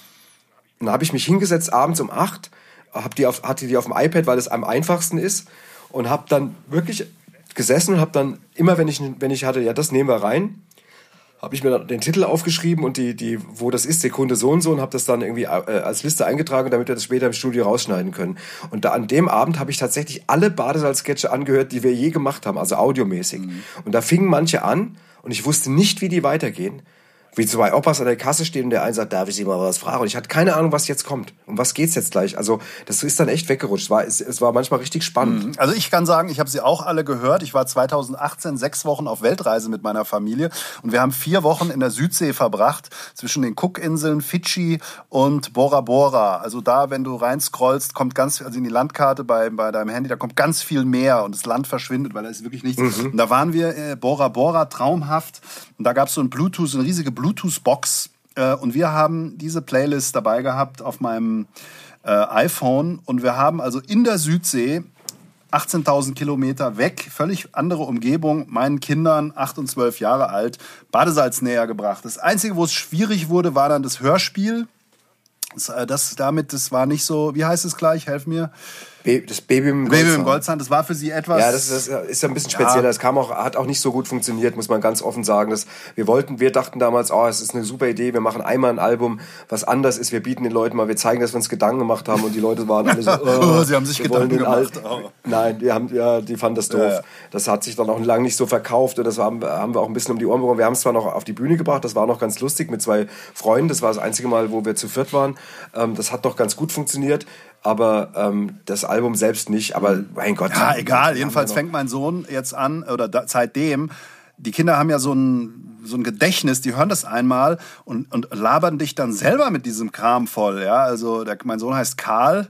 dann habe ich mich hingesetzt abends um acht, hab die auf, hatte die auf dem iPad, weil es am einfachsten ist. Und habe dann wirklich gesessen und habe dann immer, wenn ich, wenn ich hatte, ja, das nehmen wir rein, habe ich mir dann den Titel aufgeschrieben und die, die, wo das ist, Sekunde so und so und habe das dann irgendwie äh, als Liste eingetragen, damit wir das später im Studio rausschneiden können. Und da an dem Abend habe ich tatsächlich alle Badesalz-Sketche angehört, die wir je gemacht haben, also audiomäßig. Mhm. Und da fingen manche an und ich wusste nicht, wie die weitergehen wie zwei Opas an der Kasse stehen und der eine sagt, darf ich Sie mal was fragen? Und ich hatte keine Ahnung, was jetzt kommt. Um was geht's jetzt gleich? Also, das ist dann echt weggerutscht. Es war, es, es war manchmal richtig spannend. Mhm. Also, ich kann sagen, ich habe sie auch alle gehört. Ich war 2018 sechs Wochen auf Weltreise mit meiner Familie und wir haben vier Wochen in der Südsee verbracht, zwischen den Cookinseln, Fidschi und Bora Bora. Also, da, wenn du reinscrollst, kommt ganz, also in die Landkarte bei, bei deinem Handy, da kommt ganz viel mehr und das Land verschwindet, weil da ist wirklich nichts. Mhm. Und da waren wir, äh, Bora Bora, traumhaft. Und da gab es so ein Bluetooth, eine riesige Bluetooth-Box. Äh, und wir haben diese Playlist dabei gehabt auf meinem äh, iPhone. Und wir haben also in der Südsee 18.000 Kilometer weg, völlig andere Umgebung, meinen Kindern, 8 und 12 Jahre alt, Badesalz näher gebracht. Das Einzige, wo es schwierig wurde, war dann das Hörspiel. Das, äh, das damit, das war nicht so, wie heißt es gleich, helf mir das Baby im Goldzahn. Baby im Goldzahn, das war für sie etwas. Ja, das ist, das ist ein bisschen spezieller. Ja. Das kam auch, hat auch nicht so gut funktioniert, muss man ganz offen sagen. Das, wir wollten, wir dachten damals, oh, es ist eine super Idee, wir machen einmal ein Album, was anders ist. Wir bieten den Leuten mal, wir zeigen, dass wir uns Gedanken gemacht haben und die Leute waren alle so, [laughs] oh, sie haben sich Gedanken gemacht. Oh. Nein, die haben, ja, die fanden das doof. Ja, ja. Das hat sich dann auch lange nicht so verkauft und das haben, haben wir auch ein bisschen um die Ohren bekommen. Wir haben es zwar noch auf die Bühne gebracht, das war noch ganz lustig mit zwei Freunden. Das war das einzige Mal, wo wir zu viert waren. Ähm, das hat doch ganz gut funktioniert aber ähm, das Album selbst nicht. Aber mein Gott. Ja, egal. Jedenfalls fängt mein Sohn jetzt an, oder da, seitdem, die Kinder haben ja so ein, so ein Gedächtnis, die hören das einmal und, und labern dich dann selber mit diesem Kram voll. Ja? Also der, mein Sohn heißt Karl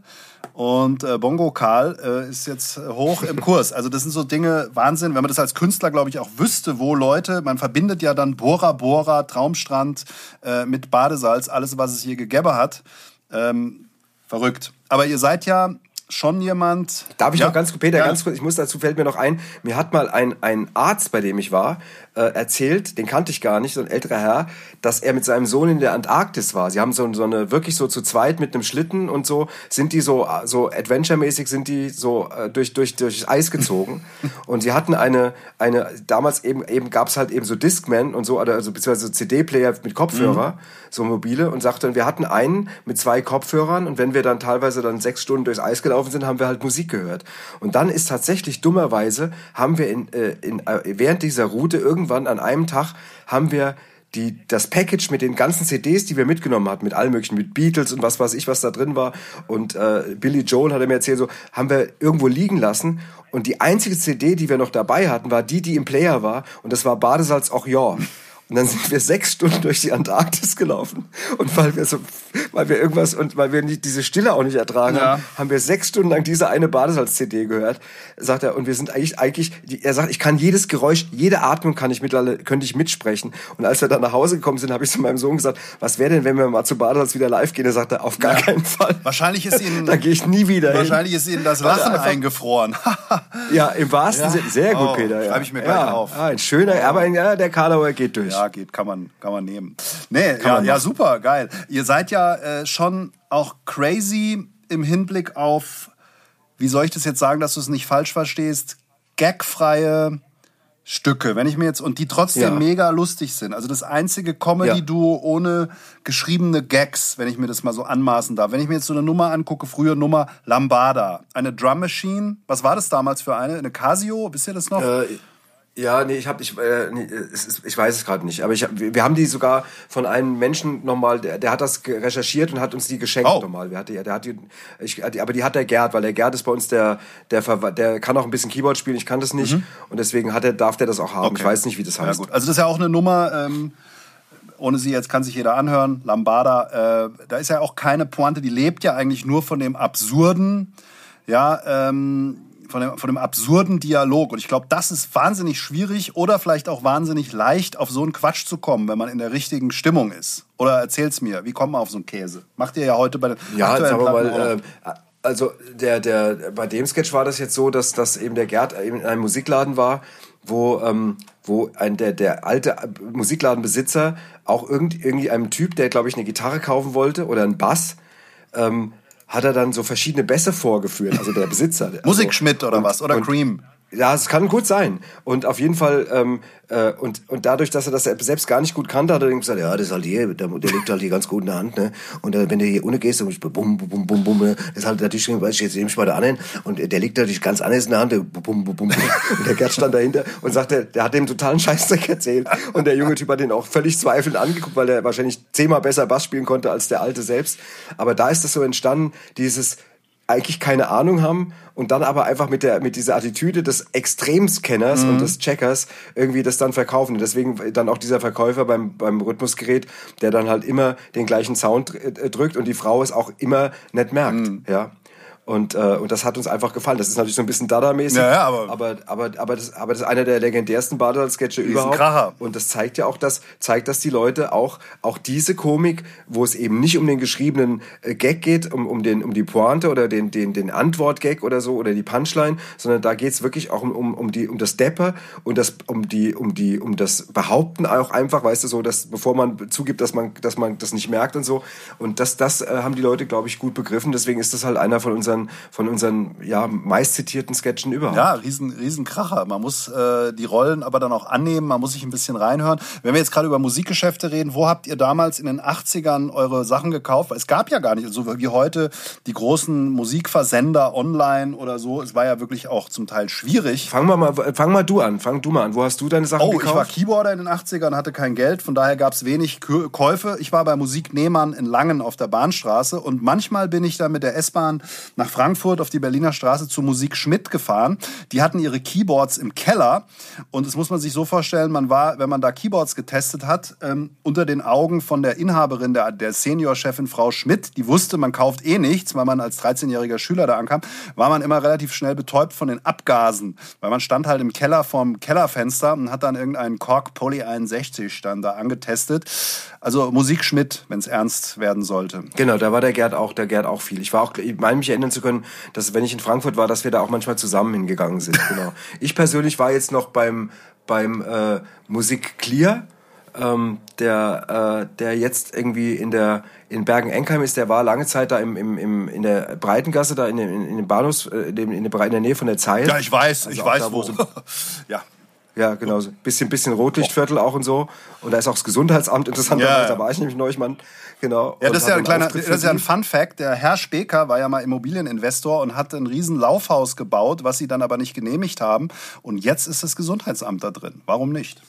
und äh, Bongo Karl äh, ist jetzt hoch im Kurs. Also das sind so Dinge, Wahnsinn, wenn man das als Künstler, glaube ich, auch wüsste, wo Leute, man verbindet ja dann Bora Bora, Traumstrand äh, mit Badesalz, alles, was es hier gegeben hat. Ähm, verrückt. Aber ihr seid ja schon jemand. Darf ich ja. noch ganz kurz, Peter, ja. ganz kurz, ich muss dazu, fällt mir noch ein, mir hat mal ein, ein Arzt, bei dem ich war, erzählt, den kannte ich gar nicht, so ein älterer Herr, dass er mit seinem Sohn in der Antarktis war. Sie haben so, so eine, wirklich so zu zweit mit einem Schlitten und so, sind die so, so Adventure-mäßig sind die so äh, durch, durch, durch Eis gezogen. [laughs] und sie hatten eine, eine, damals eben, eben gab es halt eben so Discman und so, also beziehungsweise CD-Player mit Kopfhörer, mhm. so mobile, und sagte, wir hatten einen mit zwei Kopfhörern und wenn wir dann teilweise dann sechs Stunden durchs Eis gelaufen sind, haben wir halt Musik gehört. Und dann ist tatsächlich dummerweise, haben wir in, äh, in, äh, während dieser Route irgendwann an einem Tag, haben wir die, das Package mit den ganzen CDs, die wir mitgenommen hatten, mit allem möglichen, mit Beatles und was weiß ich, was da drin war. Und äh, Billy Joel hat mir erzählt, so haben wir irgendwo liegen lassen. Und die einzige CD, die wir noch dabei hatten, war die, die im Player war. Und das war Badesalz Ochillon. Und dann sind wir sechs Stunden durch die Antarktis gelaufen. Und weil wir so, weil wir irgendwas und weil wir nicht, diese Stille auch nicht ertragen ja. haben, haben wir sechs Stunden lang diese eine Badesalz-CD gehört. Sagt er, und wir sind eigentlich, eigentlich, er sagt, ich kann jedes Geräusch, jede Atmung kann ich mittlerweile, könnte ich mitsprechen. Und als wir dann nach Hause gekommen sind, habe ich zu meinem Sohn gesagt, was wäre denn, wenn wir mal zu Badesalz wieder live gehen? Er sagte, auf gar ja. keinen Fall. Wahrscheinlich ist Ihnen, [laughs] da gehe ich nie wieder Wahrscheinlich hin. ist Ihnen das Lachen einfach, eingefroren. ja, im wahrsten ja. Sinne, sehr gut, oh, Peter. Schreibe ich mir gleich auf. Ah, ein schöner, oh. aber ja, der Karlauer geht durch. Ja, geht, kann man, kann man nehmen. Nee, ja, ja, super, geil. Ihr seid ja äh, schon auch crazy im Hinblick auf, wie soll ich das jetzt sagen, dass du es nicht falsch verstehst, gagfreie Stücke, wenn ich mir jetzt und die trotzdem ja. mega lustig sind. Also das einzige Comedy-Duo ja. ohne geschriebene Gags, wenn ich mir das mal so anmaßen darf. Wenn ich mir jetzt so eine Nummer angucke, frühe Nummer Lambada, eine Drum Machine. Was war das damals für eine? Eine Casio? Wisst ihr das noch? Äh, ja, nee, ich habe ich äh, nee, ich weiß es gerade nicht, aber ich wir haben die sogar von einem Menschen nochmal, der, der hat das recherchiert und hat uns die geschenkt oh. nochmal. Der hat die, der hat die, ich, aber die hat der Gerd, weil der Gerd ist bei uns der der der kann auch ein bisschen Keyboard spielen, ich kann das nicht mhm. und deswegen hat er darf der das auch haben. Okay. Ich weiß nicht, wie das heißt. Ja. Also das ist ja auch eine Nummer ähm ohne sie jetzt kann sich jeder anhören, Lambada, äh, da ist ja auch keine Pointe, die lebt ja eigentlich nur von dem Absurden, ja, ähm, von dem, von dem absurden Dialog. Und ich glaube, das ist wahnsinnig schwierig oder vielleicht auch wahnsinnig leicht, auf so einen Quatsch zu kommen, wenn man in der richtigen Stimmung ist. Oder erzähl's mir, wie kommt man auf so einen Käse? Macht ihr ja heute bei den Ja, sagen wir mal, äh, also der, der, bei dem Sketch war das jetzt so, dass, dass eben der Gerd in einem Musikladen war, wo, ähm, wo ein, der, der alte Musikladenbesitzer auch irgend, irgendwie einem Typ, der, glaube ich, eine Gitarre kaufen wollte oder einen Bass, ähm, hat er dann so verschiedene Bässe vorgeführt, also der Besitzer. [laughs] Also, Musikschmidt oder und, was? Oder Cream? Ja, es kann gut sein. Und auf jeden Fall, ähm, äh, und, und dadurch, dass er das selbst gar nicht gut kannte, hat er dann gesagt, ja, das ist halt hier, der, der liegt halt hier ganz gut in der Hand, ne? Und äh, wenn du hier ohne gehst, dann bum, bum, bum, bum, ne? das halt natürlich, weiß ich, jetzt nehme ich mal da an, und der liegt natürlich ganz anders in der Hand, bum, bum, bum, bum. Und der Gerd stand dahinter und sagte, der hat dem totalen Scheißdreck erzählt. Und der junge Typ hat den auch völlig zweifelnd angeguckt, weil er wahrscheinlich zehnmal besser Bass spielen konnte als der alte selbst. Aber da ist das so entstanden, dieses, eigentlich keine Ahnung haben und dann aber einfach mit der mit dieser Attitüde des Extremscanners mhm. und des Checkers irgendwie das dann verkaufen. Und deswegen dann auch dieser Verkäufer beim beim Rhythmusgerät, der dann halt immer den gleichen Sound äh, drückt und die Frau es auch immer nicht merkt, mhm. ja. Und, äh, und das hat uns einfach gefallen. Das ist natürlich so ein bisschen Dada-mäßig. Ja, ja, aber, aber, aber, aber, das, aber das ist einer der legendärsten Badesalz-Sketche überhaupt. Kracher. Und das zeigt ja auch, dass, zeigt, dass die Leute auch, auch diese Komik, wo es eben nicht um den geschriebenen äh, Gag geht, um, um, den, um die Pointe oder den, den, den Antwort-Gag oder so oder die Punchline, sondern da geht's wirklich auch um, um, um, die, um das Depper und das, um, die, um, die, um das Behaupten auch einfach, weißt du, so, dass bevor man zugibt, dass man, dass man das nicht merkt und so. Und das, das äh, haben die Leute, glaube ich, gut begriffen. Deswegen ist das halt einer von unseren unseren, von unseren ja, meistzitierten Sketchen überhaupt. Ja, riesen, riesen Kracher. Man muss äh, die Rollen aber dann auch annehmen, man muss sich ein bisschen reinhören. Wenn wir jetzt gerade über Musikgeschäfte reden, wo habt ihr damals in den 80ern eure Sachen gekauft? Es gab ja gar nicht, so wie heute, die großen Musikversender online oder so. Es war ja wirklich auch zum Teil schwierig. Fang mal, fang mal du an, fang du mal an. Wo hast du deine Sachen oh, gekauft? Oh, ich war Keyboarder in den 80ern, hatte kein Geld, von daher gab es wenig Käufe. Ich war bei Musiknehmern in Langen auf der Bahnstraße und manchmal bin ich da mit der S-Bahn nach nach Frankfurt auf die Berliner Straße zu Musik Schmidt gefahren. Die hatten ihre Keyboards im Keller und das muss man sich so vorstellen, man war, wenn man da Keyboards getestet hat, ähm, unter den Augen von der Inhaberin, der, der Seniorchefin Frau Schmidt, die wusste, man kauft eh nichts, weil man als 13-jähriger Schüler da ankam, war man immer relativ schnell betäubt von den Abgasen, weil man stand halt im Keller vorm Kellerfenster und hat dann irgendeinen Kork Poly 61 dann da angetestet. Also Musik Schmidt, wenn es ernst werden sollte. Genau, da war der Gerd auch, der Gerd auch viel. Ich war auch, ich meine mich erinnern zu können, dass wenn ich in Frankfurt war, dass wir da auch manchmal zusammen hingegangen sind. [laughs] Genau. ich persönlich war jetzt noch beim beim äh, Musik Clear, ähm, der äh, der jetzt irgendwie in der in Bergen-Enkheim ist, der war lange Zeit da im, im, im, in der Breitengasse, da in, in, in dem Bahnhofs, äh, in, der, in der Nähe von der Zeil. Ja, ich weiß, also ich weiß da, wo. wo [laughs] ja. Ja, genau. So bisschen, bisschen Rotlichtviertel auch und so. Und da ist auch das Gesundheitsamt interessanterweise. Ja. Da war ich nämlich neulich, Mann. Genau. Ja, das ist ja ein kleiner, das ist ja ein Fun Fact. Der Herr Speker war ja mal Immobilieninvestor und hat ein riesen Laufhaus gebaut, was sie dann aber nicht genehmigt haben. Und jetzt ist das Gesundheitsamt da drin. Warum nicht?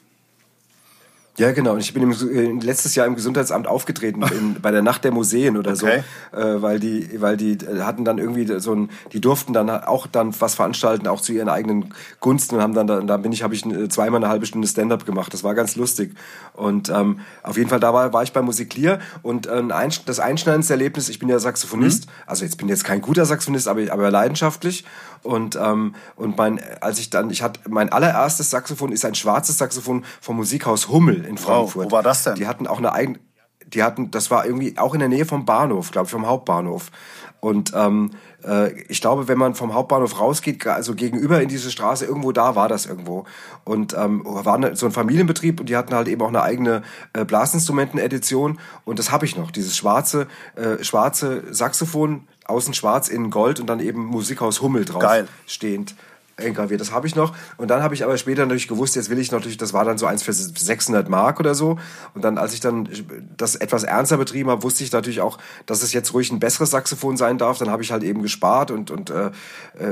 Ja, genau. Und ich bin im, äh, letztes Jahr im Gesundheitsamt aufgetreten in, [laughs] bei der Nacht der Museen oder okay. so, äh, weil die, weil die äh, hatten dann irgendwie so ein, die durften dann auch dann was veranstalten, auch zu ihren eigenen Gunsten und haben dann, da, bin ich, habe ich zweimal eine halbe Stunde Stand-up gemacht. Das war ganz lustig. Und ähm, auf jeden Fall da war, war ich bei Musiklier und äh, ein, das einschneidendste Erlebnis. Ich bin ja Saxophonist, mhm. also jetzt bin jetzt kein guter Saxophonist, aber aber leidenschaftlich und ähm, und mein, als ich dann, ich hatte mein allererstes Saxophon ist ein schwarzes Saxophon vom Musikhaus Hummel in Frankfurt. Wow, wo war das denn? Die hatten auch eine eigene, die hatten, das war irgendwie auch in der Nähe vom Bahnhof, glaube ich, vom Hauptbahnhof. Und ähm, äh, ich glaube, wenn man vom Hauptbahnhof rausgeht, also gegenüber in diese Straße, irgendwo da war das irgendwo. Und ähm, war so ein Familienbetrieb und die hatten halt eben auch eine eigene äh, Blasinstrumenten-Edition. Und das habe ich noch, dieses schwarze, äh, schwarze Saxophon, außen schwarz, innen Gold und dann eben Musikhaus Hummel drauf Geil. stehend engraviert. Das habe ich noch. Und dann habe ich aber später natürlich gewusst, jetzt will ich natürlich, das war dann so eins für 600 Mark oder so. Und dann, als ich dann das etwas ernster betrieben habe, wusste ich natürlich auch, dass es jetzt ruhig ein besseres Saxophon sein darf. Dann habe ich halt eben gespart und, und äh, äh,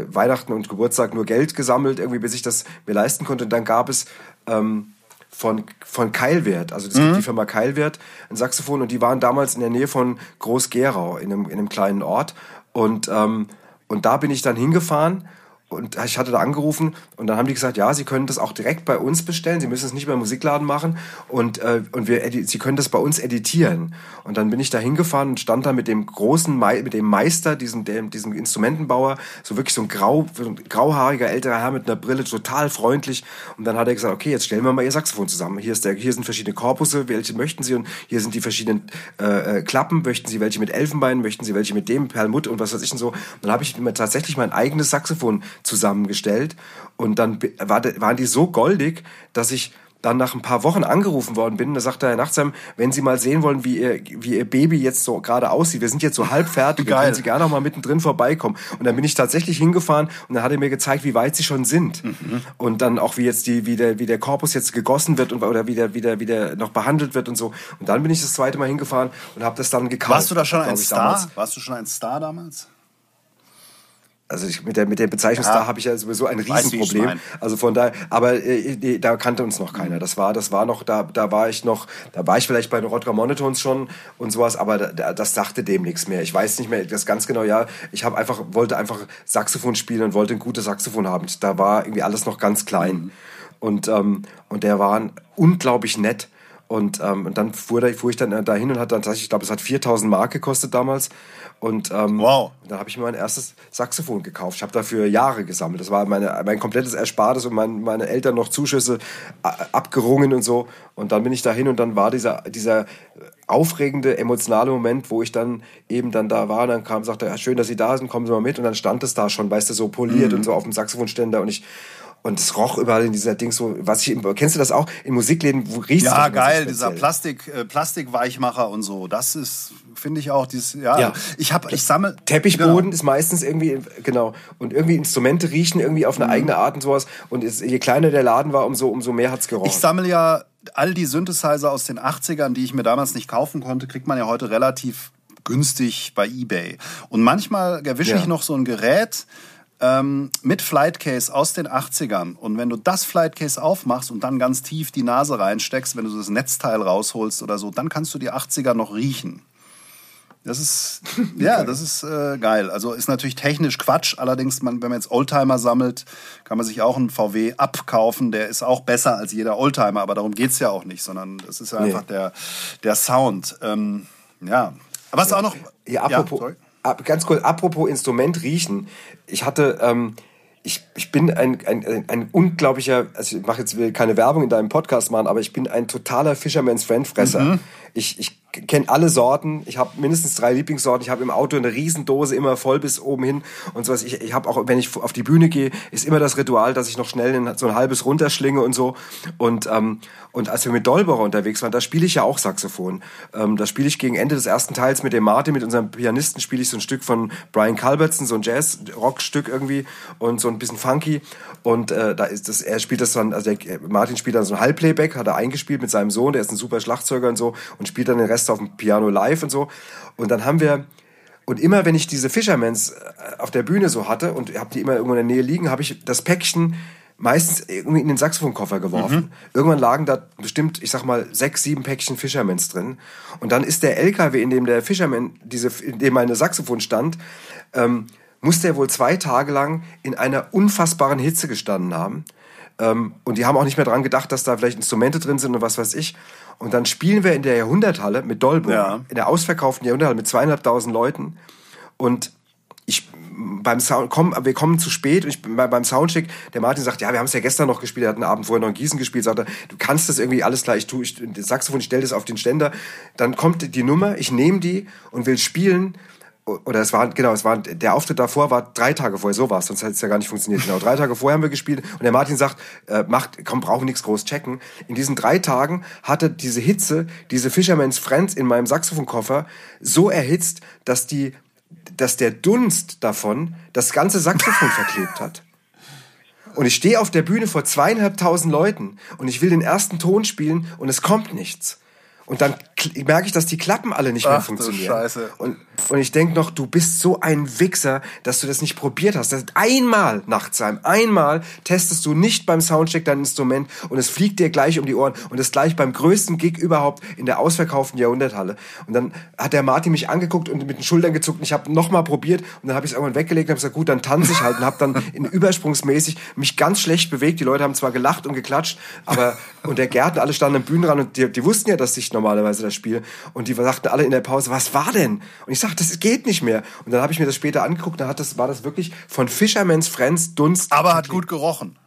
Weihnachten und Geburtstag nur Geld gesammelt, irgendwie, bis ich das mir leisten konnte. Und dann gab es ähm, von, von Keilwert, also es mhm. gibt die Firma Keilwert, ein Saxophon und die waren damals in der Nähe von Groß-Gerau, in einem, in einem kleinen Ort. Und, ähm, und da bin ich dann hingefahren und ich hatte da angerufen und dann haben die gesagt, ja, Sie können das auch direkt bei uns bestellen. Sie müssen es nicht beim Musikladen machen und, äh, und wir, Sie können das bei uns editieren. Und dann bin ich da hingefahren und stand da mit dem großen, Me mit dem Meister, diesem, dem, diesem Instrumentenbauer, so wirklich so ein, grau, so ein grauhaariger älterer Herr mit einer Brille, total freundlich. Und dann hat er gesagt, okay, jetzt stellen wir mal Ihr Saxophon zusammen. Hier, ist der, hier sind verschiedene Korpusse, welche möchten Sie? Und hier sind die verschiedenen äh, äh Klappen. Möchten Sie welche mit Elfenbein? Möchten Sie welche mit dem Perlmutt und was weiß ich und so? Und dann habe ich mir tatsächlich mein eigenes Saxophon zusammengestellt. Und dann waren die so goldig, dass ich dann nach ein paar Wochen angerufen worden bin. Da sagte Herr Nachtsheim, wenn Sie mal sehen wollen, wie Ihr, wie Ihr Baby jetzt so gerade aussieht, wir sind jetzt so halb fertig, Geil. können Sie gerne noch mal mittendrin vorbeikommen. Und dann bin ich tatsächlich hingefahren und dann hat er mir gezeigt, wie weit Sie schon sind. Mhm. Und dann auch, wie jetzt die, wie der, wie der Korpus jetzt gegossen wird und, oder wie der, wie der, wie der noch behandelt wird und so. Und dann bin ich das zweite Mal hingefahren und habe das dann gekauft. Warst du da schon ein Star? Damals. Warst du schon ein Star damals? Also ich, mit der mit der Bezeichnung ja. Star habe ich ja sowieso ein Riesenproblem. Also von daher, aber äh, da kannte uns noch keiner. Das war das war noch da da war ich noch, da war ich vielleicht bei den Rodger Monotons schon und sowas, aber da, das sagte dem nichts mehr. Ich weiß nicht mehr das ganz genau. Ja, ich habe einfach wollte einfach Saxophon spielen und wollte ein gutes Saxophon haben. Da war irgendwie alles noch ganz klein mhm. und ähm, und der war unglaublich nett. Und, ähm, und dann fuhr, da, fuhr ich dann dahin und hat dann, ich glaube, es hat 4000 Mark gekostet damals. Und ähm, wow. dann habe ich mir mein erstes Saxophon gekauft. Ich habe dafür Jahre gesammelt. Das war meine, mein komplettes Erspartes und mein, meine Eltern noch Zuschüsse abgerungen und so. Und dann bin ich dahin und dann war dieser, dieser aufregende, emotionale Moment, wo ich dann eben dann da war. Und dann kam, sagte er, schön, dass Sie da sind, kommen Sie mal mit. Und dann stand es da schon, weißt du, so poliert mhm. und so auf dem Saxophonständer. Und ich und es roch überall in dieser Ding so, was ich, kennst du das auch? In Musikläden wo riecht Ja, geil, dieser Plastik, äh, Plastikweichmacher und so. Das ist, finde ich auch, dieses, ja. ja. Ich habe, ich sammle. Teppichboden genau. ist meistens irgendwie, genau. Und irgendwie Instrumente riechen irgendwie auf eine mhm. eigene Art und sowas. Und es, je kleiner der Laden war, umso, umso mehr hat's gerochen. Ich sammle ja all die Synthesizer aus den 80ern, die ich mir damals nicht kaufen konnte, kriegt man ja heute relativ günstig bei eBay. Und manchmal erwische ja. ich noch so ein Gerät, ähm, mit Flightcase aus den 80ern. Und wenn du das Flightcase aufmachst und dann ganz tief die Nase reinsteckst, wenn du das Netzteil rausholst oder so, dann kannst du die 80er noch riechen. Das ist, [laughs] ja, das ist äh, geil. Also ist natürlich technisch Quatsch. Allerdings, man, wenn man jetzt Oldtimer sammelt, kann man sich auch einen VW abkaufen. Der ist auch besser als jeder Oldtimer. Aber darum geht es ja auch nicht, sondern es ist ja einfach nee. der, der Sound. Ähm, ja. Was ja. auch noch. Ja, apropos. Ja, ganz kurz, apropos Instrument riechen. Ich hatte, ähm, ich, ich bin ein, ein, ein unglaublicher, also ich mache jetzt will keine Werbung in deinem Podcast machen, aber ich bin ein totaler Fisherman's Friend Fresser. Mhm. Ich, ich kenne alle Sorten. Ich habe mindestens drei Lieblingssorten. Ich habe im Auto eine Riesendose immer voll bis oben hin und sowas. Ich, ich habe auch, wenn ich auf die Bühne gehe, ist immer das Ritual, dass ich noch schnell so ein halbes runterschlinge und so. Und ähm, und als wir mit Dolberer unterwegs waren, da spiele ich ja auch Saxophon. Ähm, da spiele ich gegen Ende des ersten Teils mit dem Martin, mit unserem Pianisten, spiele ich so ein Stück von Brian Culbertson, so ein Jazz-Rock-Stück irgendwie und so ein bisschen funky. Und äh, da ist das, er spielt das dann, also der, Martin spielt dann so ein Halbplayback, hat er eingespielt mit seinem Sohn, der ist ein super Schlagzeuger und so und spielt dann den Rest auf dem Piano live und so. Und dann haben wir und immer wenn ich diese Fishermans äh, auf der Bühne so hatte und habe die immer irgendwo in der Nähe liegen, habe ich das Päckchen meistens irgendwie in den Saxophonkoffer geworfen. Mhm. Irgendwann lagen da bestimmt, ich sag mal, sechs, sieben Päckchen Fishermans drin. Und dann ist der LKW, in dem der Fisherman, diese, in dem meine Saxophon stand, ähm, musste er wohl zwei Tage lang in einer unfassbaren Hitze gestanden haben. Ähm, und die haben auch nicht mehr dran gedacht, dass da vielleicht Instrumente drin sind und was weiß ich. Und dann spielen wir in der Jahrhunderthalle mit Dolbo, ja. in der ausverkauften Jahrhunderthalle mit zweieinhalbtausend Leuten. Und ich beim Sound, komm, wir kommen zu spät und ich beim Soundcheck, der Martin sagt, ja, wir haben es ja gestern noch gespielt, er hat einen Abend vorher noch in Gießen gespielt, sagt er, du kannst das irgendwie alles gleich, tu, ich, das Saxophon, ich stell das auf den Ständer, dann kommt die Nummer, ich nehme die und will spielen oder es war, genau, es war, der Auftritt davor war drei Tage vorher, so war es, sonst hätte es ja gar nicht funktioniert. Genau, drei Tage vorher haben wir gespielt und der Martin sagt, äh, macht, komm, brauchen nichts groß checken. In diesen drei Tagen hatte diese Hitze, diese Fisherman's Friends in meinem Saxophonkoffer so erhitzt, dass die dass der Dunst davon das ganze Saxophon verklebt hat. Und ich stehe auf der Bühne vor zweieinhalbtausend Leuten und ich will den ersten Ton spielen und es kommt nichts. Und dann merke ich, dass die Klappen alle nicht mehr Ach, funktionieren. Scheiße. Und, und ich denke noch, du bist so ein Wichser, dass du das nicht probiert hast. Das einmal, Nachtsheim, einmal testest du nicht beim Soundcheck dein Instrument und es fliegt dir gleich um die Ohren. Und das gleich beim größten Gig überhaupt in der ausverkauften Jahrhunderthalle. Und dann hat der Martin mich angeguckt und mit den Schultern gezuckt und ich habe nochmal probiert und dann habe ich es irgendwann weggelegt und habe gesagt, gut, dann tanze ich halt und habe dann in [laughs] übersprungsmäßig mich ganz schlecht bewegt. Die Leute haben zwar gelacht und geklatscht, aber und der Gärtner, alle standen am Bühnenrand und die, die wussten ja, dass ich normalerweise das Spiel. Und die sagten alle in der Pause, was war denn? Und ich sagte, das geht nicht mehr. Und dann habe ich mir das später angeguckt, da hat das, war das wirklich von Fisherman's Friends Dunst. Aber hat gut gerochen.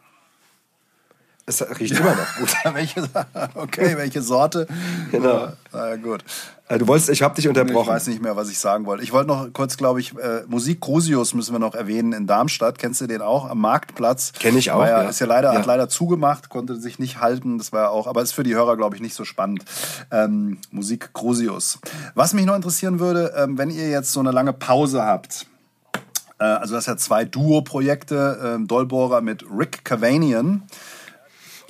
Es riecht immer noch gut. [laughs] welche, okay, welche Sorte? Genau. Na ja, gut. Äh, du wolltest, ich habe dich unterbrochen. Ich weiß nicht mehr, was ich sagen wollte. Ich wollte noch kurz, glaube ich, äh, Musik Crusius müssen wir noch erwähnen in Darmstadt. Kennst du den auch am Marktplatz? Kenne ich auch. Ja, ja. Ist ja leider, ja. hat leider zugemacht, konnte sich nicht halten. Das war ja auch, aber ist für die Hörer, glaube ich, nicht so spannend. Ähm, Musik Crusius. Was mich noch interessieren würde, ähm, wenn ihr jetzt so eine lange Pause habt. Äh, also das sind ja zwei Duo-Projekte, äh, Dolbohrer mit Rick Cavanian.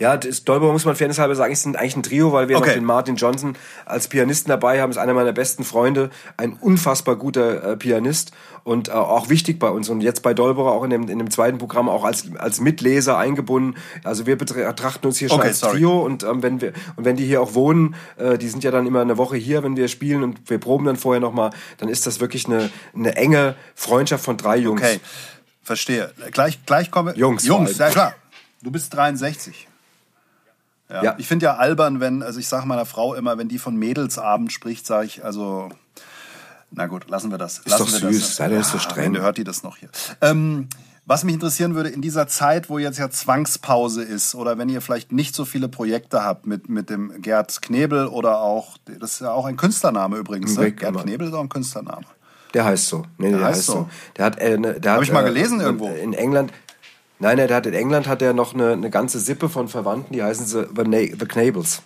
Ja, das Dolber muss man fairnesshalber sagen, ist eigentlich ein Trio, weil wir okay. noch den Martin Johnson als Pianisten dabei haben. Ist einer meiner besten Freunde, ein unfassbar guter äh, Pianist und äh, auch wichtig bei uns. Und jetzt bei Dolberer auch in dem, in dem zweiten Programm auch als, als Mitleser eingebunden. Also wir betrachten uns hier schon okay, als sorry. Trio und ähm, wenn wir und wenn die hier auch wohnen, äh, die sind ja dann immer eine Woche hier, wenn wir spielen und wir proben dann vorher nochmal, dann ist das wirklich eine, eine enge Freundschaft von drei Jungs. Okay, verstehe. Gleich, gleich komme Jungs. Jungs, ja klar. Du bist 63. Ja. ja. Ich finde ja albern, wenn, also ich sage meiner Frau immer, wenn die von Mädelsabend spricht, sage ich, also, na gut, lassen wir das. Ist lassen doch süß, das. sei doch so streng. hört die das noch hier. Ähm, was mich interessieren würde, in dieser Zeit, wo jetzt ja Zwangspause ist, oder wenn ihr vielleicht nicht so viele Projekte habt mit, mit dem Gerd Knebel oder auch, das ist ja auch ein Künstlername übrigens, ne? Gerd Knebel ist auch ein Künstlername. Der heißt so. Nee, der, der heißt, heißt so. so. Der hat, äh, ne, der Hab hat, ich mal gelesen äh, irgendwo. In England, Nein, er hat in England hat er noch eine, eine ganze Sippe von Verwandten, die heißen The, The, The Knables.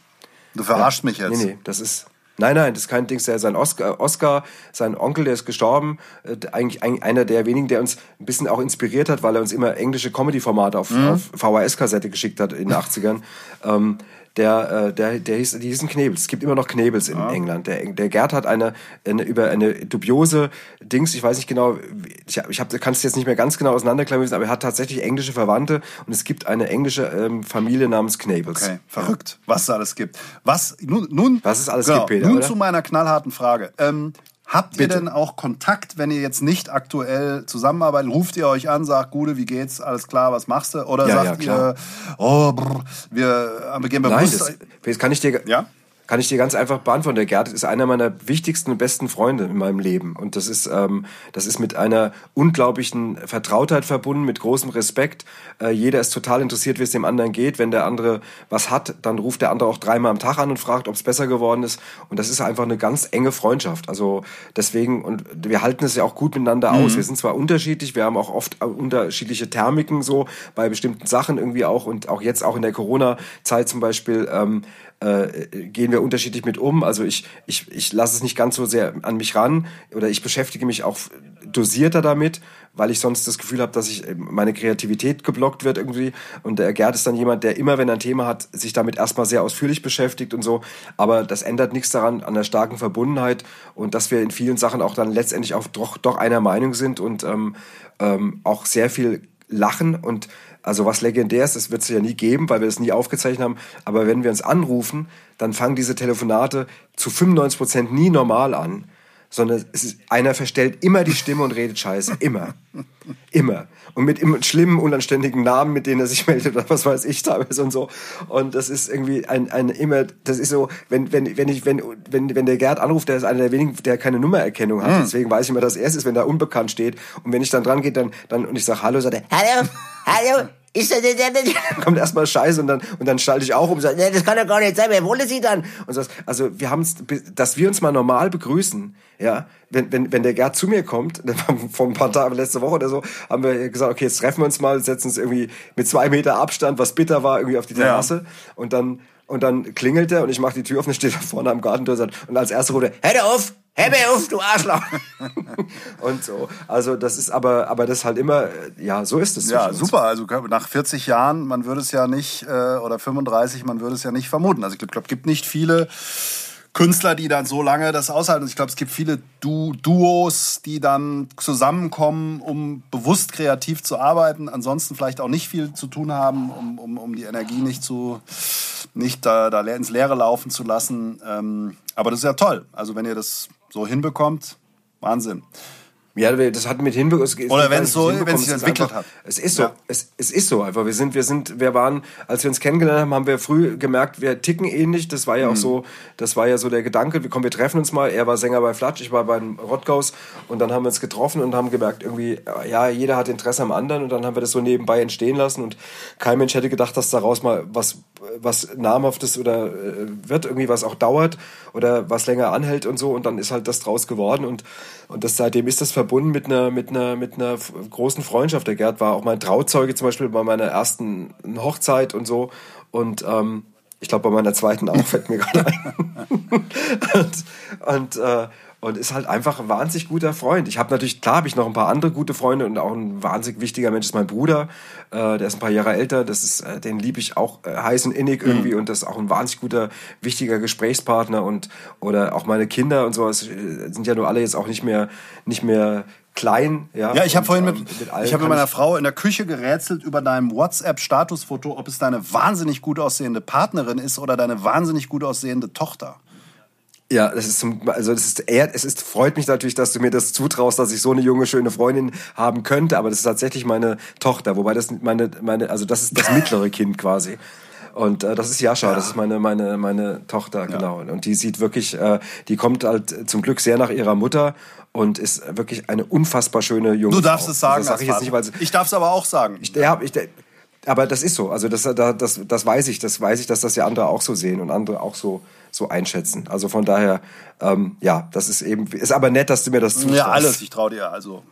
Du verarschst ja. mich jetzt. Nee, nee, das ist. Nein, nein, das ist kein Ding. Der sein Oscar, Oscar, sein Onkel, der ist gestorben. Äh, eigentlich einer der wenigen, der uns ein bisschen auch inspiriert hat, weil er uns immer englische Comedy-Formate auf, mhm. auf VHS-Kassette geschickt hat in den [laughs] 80ern. Ähm, der, äh, der, der hieß, die hießen Knebels. Es gibt immer noch Knebels in ja. England. Der, der Gerd hat eine, eine, über eine dubiose Dings, ich weiß nicht genau, ich, ich kann es jetzt nicht mehr ganz genau auseinanderklamüsen, aber er hat tatsächlich englische Verwandte und es gibt eine englische ähm, Familie namens Knebels. Okay, verrückt, was es alles gibt. Was, nun, nun, was es alles genau, gibt, Peter, Nun oder? zu meiner knallharten Frage. Ähm, Habt ihr denn auch Kontakt, wenn ihr jetzt nicht aktuell zusammenarbeitet? Ruft ihr euch an, sagt, Gude, wie geht's? Alles klar, was machst du? Oder ja, sagt ja, ihr, oh, brr, wir, wir gehen bewusst... Nein, das, das kann ich dir... Ja? Kann ich dir ganz einfach beantworten. Der Gerd ist einer meiner wichtigsten und besten Freunde in meinem Leben. Und das ist, ähm, das ist mit einer unglaublichen Vertrautheit verbunden, mit großem Respekt. Äh, jeder ist total interessiert, wie es dem anderen geht. Wenn der andere was hat, dann ruft der andere auch dreimal am Tag an und fragt, ob es besser geworden ist. Und das ist einfach eine ganz enge Freundschaft. Also deswegen, und wir halten es ja auch gut miteinander mhm. aus. Wir sind zwar unterschiedlich, wir haben auch oft unterschiedliche Thermiken so bei bestimmten Sachen irgendwie auch und auch jetzt auch in der Corona-Zeit zum Beispiel. Ähm, äh, gehen wir unterschiedlich mit um. Also ich, ich, ich lasse es nicht ganz so sehr an mich ran oder ich beschäftige mich auch dosierter damit, weil ich sonst das Gefühl habe, dass ich äh, meine Kreativität geblockt wird irgendwie. Und der Gerd ist dann jemand, der immer, wenn er ein Thema hat, sich damit erstmal sehr ausführlich beschäftigt und so. Aber das ändert nichts daran, an der starken Verbundenheit und dass wir in vielen Sachen auch dann letztendlich auch doch, doch einer Meinung sind und ähm, ähm, auch sehr viel lachen und also was legendär ist, das wird es ja nie geben, weil wir das nie aufgezeichnet haben. Aber wenn wir uns anrufen, dann fangen diese Telefonate zu 95 Prozent nie normal an, sondern es ist, einer verstellt immer die Stimme und redet Scheiße. Immer. Immer. Und mit immer schlimmen, unanständigen Namen, mit denen er sich [laughs] meldet oder was weiß ich teilweise und so. Und das ist irgendwie ein, ein immer, das ist so, wenn, wenn, wenn ich, wenn, wenn, wenn der Gerd anruft, der ist einer der wenigen, der keine Nummererkennung hat. Mhm. Deswegen weiß ich immer, dass er es ist, wenn da unbekannt steht. Und wenn ich dann dran gehe, dann, dann, und ich sage Hallo, sagt er, Hallo, Hallo, ist das, das, [laughs] das, kommt erstmal Scheiße und dann, und dann schalte ich auch um und sage, nee, das kann ja gar nicht sein, wer wollte sie dann? Und so, also wir haben dass wir uns mal normal begrüßen, ja, wenn, wenn, wenn der Gerd zu mir kommt, [laughs] vor ein paar Tagen, letzte Woche oder so, haben wir gesagt, okay, jetzt treffen wir uns mal, setzen uns irgendwie mit zwei Meter Abstand, was bitter war, irgendwie auf die Terrasse ja. und dann, und dann klingelt er und ich mache die Tür auf und steht da vorne am Gartentor und sagt, und als erster ruft er, hör auf! Hör mir auf, du Arschloch! [laughs] und so. Also das ist aber, aber das halt immer, ja, so ist es. Ja, super. Also nach 40 Jahren, man würde es ja nicht, äh, oder 35, man würde es ja nicht vermuten. Also ich glaube, es gibt nicht viele Künstler, die dann so lange das aushalten. Ich glaube, es gibt viele du Duos, die dann zusammenkommen, um bewusst kreativ zu arbeiten, ansonsten vielleicht auch nicht viel zu tun haben, um, um, um die Energie nicht zu nicht da, da ins Leere laufen zu lassen. Ähm, aber das ist ja toll. Also wenn ihr das so hinbekommt, Wahnsinn. Ja, das hat mit hinbekommen. Oder wenn es so, wenn es sich entwickelt einfach, hat. Es ist so, ja. es, es ist so einfach. Wir sind, wir sind, wir waren, als wir uns kennengelernt haben, haben wir früh gemerkt, wir ticken ähnlich. Das war ja mhm. auch so, das war ja so der Gedanke. Wir kommen, wir treffen uns mal. Er war Sänger bei Flatsch, ich war beim Rottgaus und dann haben wir uns getroffen und haben gemerkt, irgendwie, ja, jeder hat Interesse am anderen und dann haben wir das so nebenbei entstehen lassen und kein Mensch hätte gedacht, dass daraus mal was, was namhaftes oder äh, wird, irgendwie was auch dauert oder was länger anhält und so und dann ist halt das draus geworden und und das seitdem ist das verbunden mit einer, mit einer, mit einer großen Freundschaft. Der Gerd war auch mein Trauzeuge zum Beispiel bei meiner ersten Hochzeit und so. Und ähm, ich glaube, bei meiner zweiten auch [laughs] fällt mir gerade ein. [laughs] und, und äh, und ist halt einfach ein wahnsinnig guter Freund. Ich habe natürlich, klar habe ich noch ein paar andere gute Freunde und auch ein wahnsinnig wichtiger Mensch ist mein Bruder, äh, der ist ein paar Jahre älter, das ist, äh, den liebe ich auch äh, heiß und innig mhm. irgendwie mhm. und das ist auch ein wahnsinnig guter, wichtiger Gesprächspartner und oder auch meine Kinder und so, es äh, sind ja nur alle jetzt auch nicht mehr, nicht mehr klein. Ja, ja ich habe vorhin mit, ähm, mit ich habe mit meiner Frau in der Küche gerätselt über deinem WhatsApp-Statusfoto, ob es deine wahnsinnig gut aussehende Partnerin ist oder deine wahnsinnig gut aussehende Tochter. Ja, das ist zum, also das ist eher, es ist, freut mich natürlich, dass du mir das zutraust, dass ich so eine junge, schöne Freundin haben könnte, aber das ist tatsächlich meine Tochter, wobei das meine, meine, also das ist das mittlere Kind quasi. Und äh, das ist Jascha, ja. das ist meine, meine, meine Tochter, genau. Ja. Und die sieht wirklich, äh, die kommt halt zum Glück sehr nach ihrer Mutter und ist wirklich eine unfassbar schöne junge Du darfst Frau. es sagen. Das sag ich jetzt nicht, weil ich darf es aber auch sagen. Ich, ja, ich, aber das ist so. Also das, das, das weiß ich. Das weiß ich, dass das ja andere auch so sehen und andere auch so so einschätzen. Also von daher, ähm, ja, das ist eben, ist aber nett, dass du mir das zutraust. Ja, alles, ich traue dir also.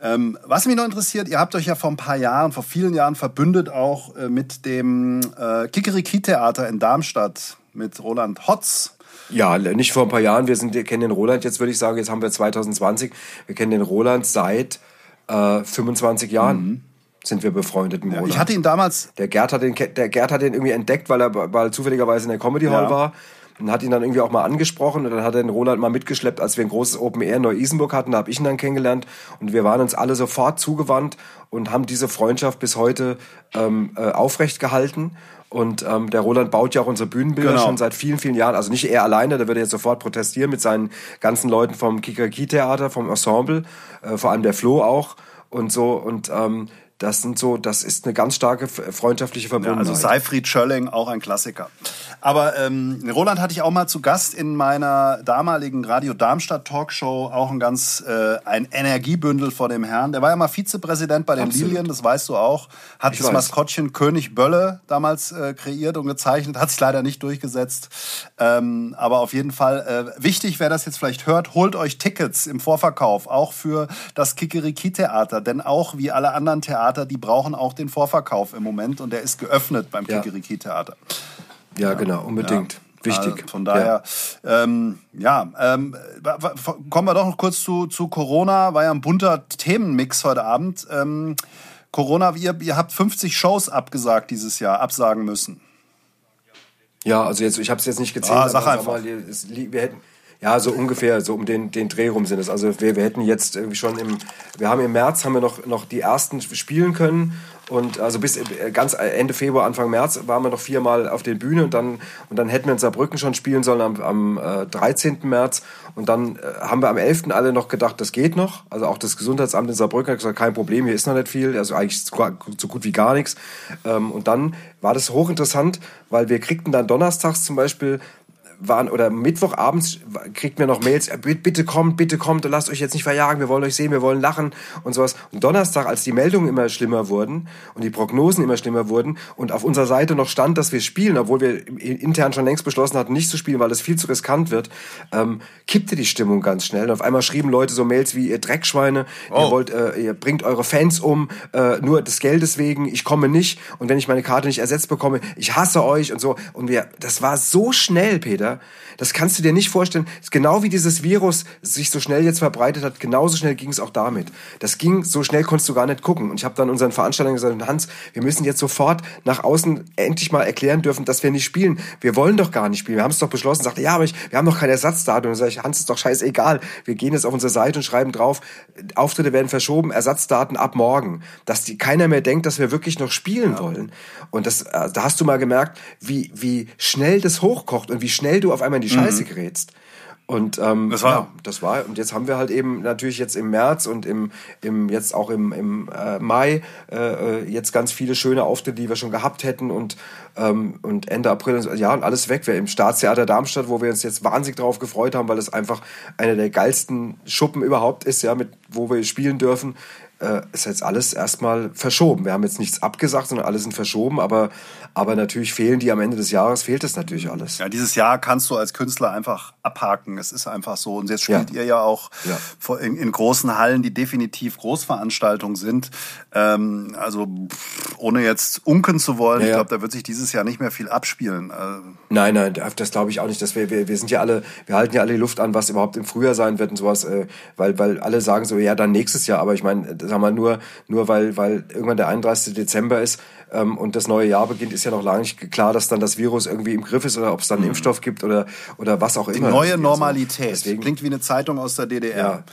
Ähm, was mich noch interessiert, ihr habt euch ja vor ein paar Jahren, vor vielen Jahren verbündet auch äh, mit dem äh, Kikeriki-Theater in Darmstadt mit Roland Hotz. Ja, nicht vor ein paar Jahren. Wir, sind, wir kennen den Roland jetzt, würde ich sagen, jetzt haben wir 2020. Wir kennen den Roland seit äh, 25 Jahren. Mhm sind wir befreundet mit ja, Ich hatte ihn damals. Der Gerd hat den, der Gerd hat den irgendwie entdeckt, weil er weil zufälligerweise in der Comedy Hall ja. war und hat ihn dann irgendwie auch mal angesprochen und dann hat er den Roland mal mitgeschleppt, als wir ein großes Open Air in Neu-Isenburg hatten, da habe ich ihn dann kennengelernt und wir waren uns alle sofort zugewandt und haben diese Freundschaft bis heute ähm, äh, aufrecht gehalten. Und ähm, der Roland baut ja auch unsere Bühnenbilder genau. schon seit vielen, vielen Jahren. Also nicht er alleine, der würde jetzt sofort protestieren mit seinen ganzen Leuten vom Kikeriki-Theater, vom Ensemble, äh, vor allem der Flo auch und so. Und ähm, das sind so, das ist eine ganz starke freundschaftliche Verbundenheit. Ja, also Seifried Schölling, auch ein Klassiker. Aber ähm, Roland hatte ich auch mal zu Gast in meiner damaligen Radio Darmstadt Talkshow, auch ein ganz äh, ein Energiebündel vor dem Herrn. Der war ja mal Vizepräsident bei den Absolut. Lilien, das weißt du auch. Hat ich das weiß. Maskottchen König Bölle damals äh, kreiert und gezeichnet, hat sich leider nicht durchgesetzt. Ähm, aber auf jeden Fall äh, wichtig, wer das jetzt vielleicht hört, holt euch Tickets im Vorverkauf, auch für das Kikeriki-Theater, denn auch wie alle anderen Theater die brauchen auch den Vorverkauf im Moment und der ist geöffnet beim ja. Kikiriki-Theater. Ja, genau, unbedingt. Ja. Wichtig. Also von daher, ja, ähm, ja ähm, kommen wir doch noch kurz zu, zu Corona. War ja ein bunter Themenmix heute Abend. Ähm, Corona, ihr, ihr habt 50 Shows abgesagt dieses Jahr, absagen müssen. Ja, also jetzt, ich habe es jetzt nicht gezählt. Ah, sag einfach. Mal, wir hätten, ja, so ungefähr, so um den, den Dreh rum sind es. Also wir, wir hätten jetzt irgendwie schon im, wir haben im März haben wir noch, noch die ersten spielen können und also bis äh, ganz Ende Februar, Anfang März waren wir noch viermal auf den Bühnen und dann, und dann hätten wir in Saarbrücken schon spielen sollen am, am äh, 13. März. Und dann äh, haben wir am 11. alle noch gedacht, das geht noch. Also auch das Gesundheitsamt in Saarbrücken hat gesagt, kein Problem, hier ist noch nicht viel, also eigentlich so gut wie gar nichts. Ähm, und dann war das hochinteressant, weil wir kriegten dann donnerstags zum Beispiel waren oder Mittwochabends kriegt mir noch Mails, bitte kommt, bitte kommt, lasst euch jetzt nicht verjagen, wir wollen euch sehen, wir wollen lachen und sowas. Und Donnerstag, als die Meldungen immer schlimmer wurden und die Prognosen immer schlimmer wurden und auf unserer Seite noch stand, dass wir spielen, obwohl wir intern schon längst beschlossen hatten, nicht zu spielen, weil es viel zu riskant wird, ähm, kippte die Stimmung ganz schnell. Und auf einmal schrieben Leute so Mails wie, ihr Dreckschweine, oh. ihr wollt, äh, ihr bringt eure Fans um, äh, nur des Geldes wegen, ich komme nicht und wenn ich meine Karte nicht ersetzt bekomme, ich hasse euch und so. Und wir, das war so schnell, Peter wieder. Das kannst du dir nicht vorstellen. Genau wie dieses Virus sich so schnell jetzt verbreitet hat, genauso schnell ging es auch damit. Das ging, so schnell konntest du gar nicht gucken. Und ich habe dann unseren Veranstaltern gesagt, Hans, wir müssen jetzt sofort nach außen endlich mal erklären dürfen, dass wir nicht spielen. Wir wollen doch gar nicht spielen. Wir haben es doch beschlossen. Sagte, ja, aber ich, wir haben noch kein Ersatzdatum. Und dann sage ich, Hans, ist doch scheißegal. Wir gehen jetzt auf unsere Seite und schreiben drauf, Auftritte werden verschoben, Ersatzdaten ab morgen. Dass die, keiner mehr denkt, dass wir wirklich noch spielen ja. wollen. Und das, äh, da hast du mal gemerkt, wie, wie schnell das hochkocht und wie schnell du auf einmal in die Scheiße mhm. gerätst. Und ähm, das war ja, das war und jetzt haben wir halt eben natürlich jetzt im März und im, im jetzt auch im, im äh, Mai äh, äh jetzt ganz viele schöne Auftritte, die wir schon gehabt hätten und ähm, und Ende April ja und alles weg. Wir im Staatstheater Darmstadt, wo wir uns jetzt wahnsinnig drauf gefreut haben, weil es einfach einer der geilsten Schuppen überhaupt ist, ja, mit wo wir spielen dürfen äh, ist jetzt alles erstmal verschoben. Wir haben jetzt nichts abgesagt, sondern alles sind verschoben, aber, aber natürlich fehlen die am Ende des Jahres, fehlt es natürlich alles. Ja, dieses Jahr kannst du als Künstler einfach abhaken. Es ist einfach so. Und jetzt spielt ja. ihr ja auch ja. In, in, großen Hallen, die definitiv Großveranstaltungen sind. Ähm, also ohne jetzt unken zu wollen, ja, ich glaube, da wird sich dieses Jahr nicht mehr viel abspielen. Äh, nein, nein, das glaube ich auch nicht. Dass wir, wir, wir sind ja alle, wir halten ja alle die Luft an, was überhaupt im Frühjahr sein wird und sowas, äh, weil, weil alle sagen so, ja, dann nächstes Jahr. Aber ich meine, sag mal, nur, nur weil, weil irgendwann der 31. Dezember ist ähm, und das neue Jahr beginnt, ist ja noch lange nicht klar, dass dann das Virus irgendwie im Griff ist oder ob es dann einen mhm. Impfstoff gibt oder, oder was auch immer. Die neue Normalität. Deswegen, Klingt wie eine Zeitung aus der DDR. Ja.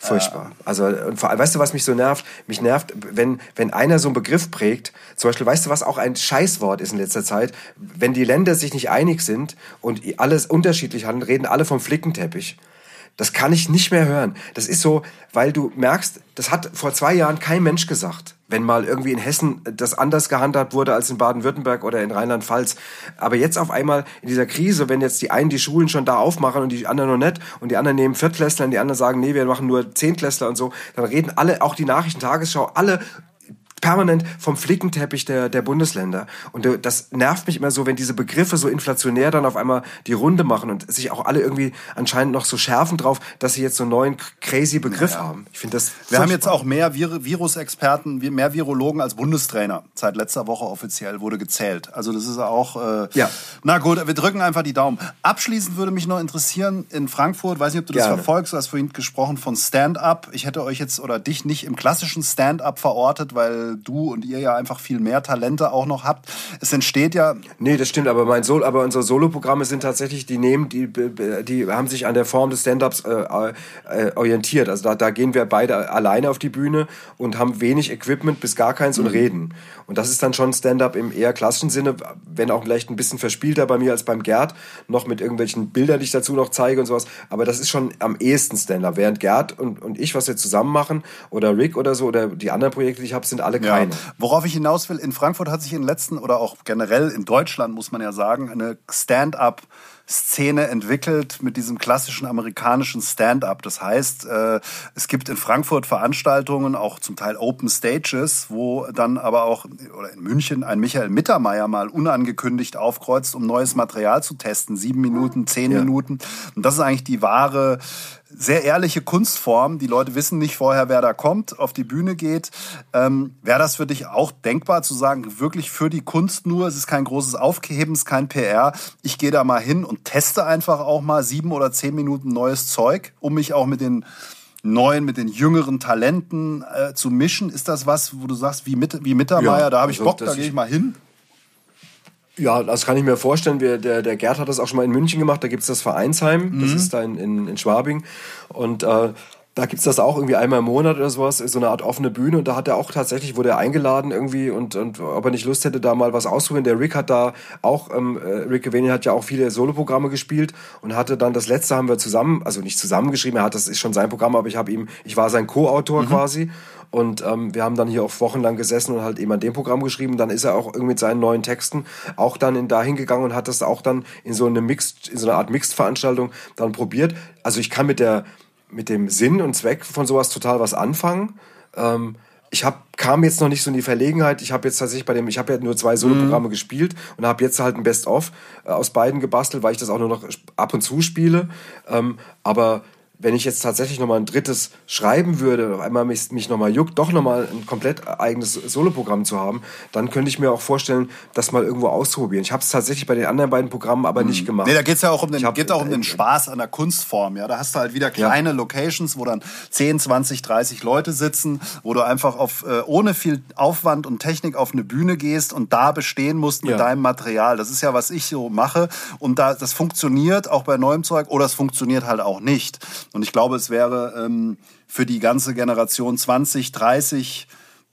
Furchtbar. Also, und vor allem, weißt du, was mich so nervt? Mich nervt, wenn, wenn einer so einen Begriff prägt, zum Beispiel, weißt du, was auch ein Scheißwort ist in letzter Zeit? Wenn die Länder sich nicht einig sind und alles unterschiedlich handeln, reden alle vom Flickenteppich. Das kann ich nicht mehr hören. Das ist so, weil du merkst, das hat vor zwei Jahren kein Mensch gesagt. Wenn mal irgendwie in Hessen das anders gehandhabt wurde als in Baden-Württemberg oder in Rheinland-Pfalz. Aber jetzt auf einmal in dieser Krise, wenn jetzt die einen die Schulen schon da aufmachen und die anderen noch nicht und die anderen nehmen Viertklässler und die anderen sagen, nee, wir machen nur Zehntklässler und so, dann reden alle, auch die Nachrichten, Tagesschau, alle permanent vom Flickenteppich der, der Bundesländer. Und das nervt mich immer so, wenn diese Begriffe so inflationär dann auf einmal die Runde machen und sich auch alle irgendwie anscheinend noch so schärfen drauf, dass sie jetzt so einen neuen crazy Begriff naja. haben. Ich finde das. Wir haben jetzt auch mehr Vir Virusexperten, mehr Virologen als Bundestrainer. Seit letzter Woche offiziell wurde gezählt. Also das ist auch. Äh, ja. Na gut, wir drücken einfach die Daumen. Abschließend würde mich noch interessieren in Frankfurt. Weiß nicht, ob du das Gerne. verfolgst. Du hast vorhin gesprochen von Stand-up. Ich hätte euch jetzt oder dich nicht im klassischen Stand-up verortet, weil weil du und ihr ja einfach viel mehr Talente auch noch habt. Es entsteht ja. Nee, das stimmt, aber mein Sol aber unsere Soloprogramme sind tatsächlich, die nehmen, die, die haben sich an der Form des Stand-Ups äh, äh, orientiert. Also da, da gehen wir beide alleine auf die Bühne und haben wenig Equipment bis gar keins mhm. und reden. Und das ist dann schon Stand-up im eher klassischen Sinne, wenn auch vielleicht ein bisschen verspielter bei mir als beim Gerd, noch mit irgendwelchen Bildern, die ich dazu noch zeige und sowas. Aber das ist schon am ehesten Stand-up. Während Gerd und, und ich, was wir zusammen machen, oder Rick oder so, oder die anderen Projekte, die ich habe, sind alle keine. Ja. Worauf ich hinaus will, in Frankfurt hat sich in den letzten, oder auch generell in Deutschland, muss man ja sagen, eine Stand-up Szene entwickelt mit diesem klassischen amerikanischen Stand-up. Das heißt, äh, es gibt in Frankfurt Veranstaltungen, auch zum Teil Open Stages, wo dann aber auch, oder in München, ein Michael Mittermeier mal unangekündigt aufkreuzt, um neues Material zu testen. Sieben Minuten, zehn ja. Minuten. Und das ist eigentlich die wahre sehr ehrliche Kunstform. Die Leute wissen nicht vorher, wer da kommt, auf die Bühne geht. Ähm, Wäre das für dich auch denkbar zu sagen, wirklich für die Kunst nur? Es ist kein großes Aufheben, es ist kein PR. Ich gehe da mal hin und teste einfach auch mal sieben oder zehn Minuten neues Zeug, um mich auch mit den neuen, mit den jüngeren Talenten äh, zu mischen. Ist das was, wo du sagst, wie, mit, wie Mittermeier, ja, da habe ich also, Bock, da gehe ich mal hin? Ja, das kann ich mir vorstellen. Wir, der, der Gerd hat das auch schon mal in München gemacht. Da gibt's das Vereinsheim. Mhm. Das ist da in, in, in Schwabing. Und äh, da gibt's das auch irgendwie einmal im Monat oder sowas, so eine Art offene Bühne. Und da hat er auch tatsächlich, wurde er eingeladen irgendwie und, und ob er nicht Lust hätte, da mal was auszuprobieren. Der Rick hat da auch, ähm, äh, Rick Gavini hat ja auch viele Soloprogramme gespielt und hatte dann das letzte haben wir zusammen, also nicht zusammengeschrieben, er hat, das ist schon sein Programm, aber ich habe ihm, ich war sein Co-Autor mhm. quasi und ähm, wir haben dann hier auch wochenlang gesessen und halt eben an dem Programm geschrieben. Dann ist er auch irgendwie mit seinen neuen Texten auch dann in dahin gegangen und hat das auch dann in so eine Mixed, in so eine Art Mixed-Veranstaltung dann probiert. Also ich kann mit der, mit dem Sinn und Zweck von sowas total was anfangen. Ähm, ich hab, kam jetzt noch nicht so in die Verlegenheit. Ich habe jetzt tatsächlich bei dem, ich habe ja nur zwei Soloprogramme mhm. gespielt und habe jetzt halt ein Best-of äh, aus beiden gebastelt, weil ich das auch nur noch ab und zu spiele. Ähm, aber wenn ich jetzt tatsächlich nochmal ein drittes schreiben würde, einmal mich, mich nochmal juckt, doch nochmal ein komplett eigenes Soloprogramm zu haben, dann könnte ich mir auch vorstellen, das mal irgendwo auszuprobieren. Ich habe es tatsächlich bei den anderen beiden Programmen aber mhm. nicht gemacht. Nee, da geht's ja auch um den, hab, geht auch um den äh, Spaß an der Kunstform. Ja, Da hast du halt wieder kleine ja. Locations, wo dann 10, 20, 30 Leute sitzen, wo du einfach auf, äh, ohne viel Aufwand und Technik auf eine Bühne gehst und da bestehen musst mit ja. deinem Material. Das ist ja, was ich so mache. Und da, das funktioniert auch bei neuem Zeug oder es funktioniert halt auch nicht. Und ich glaube, es wäre ähm, für die ganze Generation 20, 30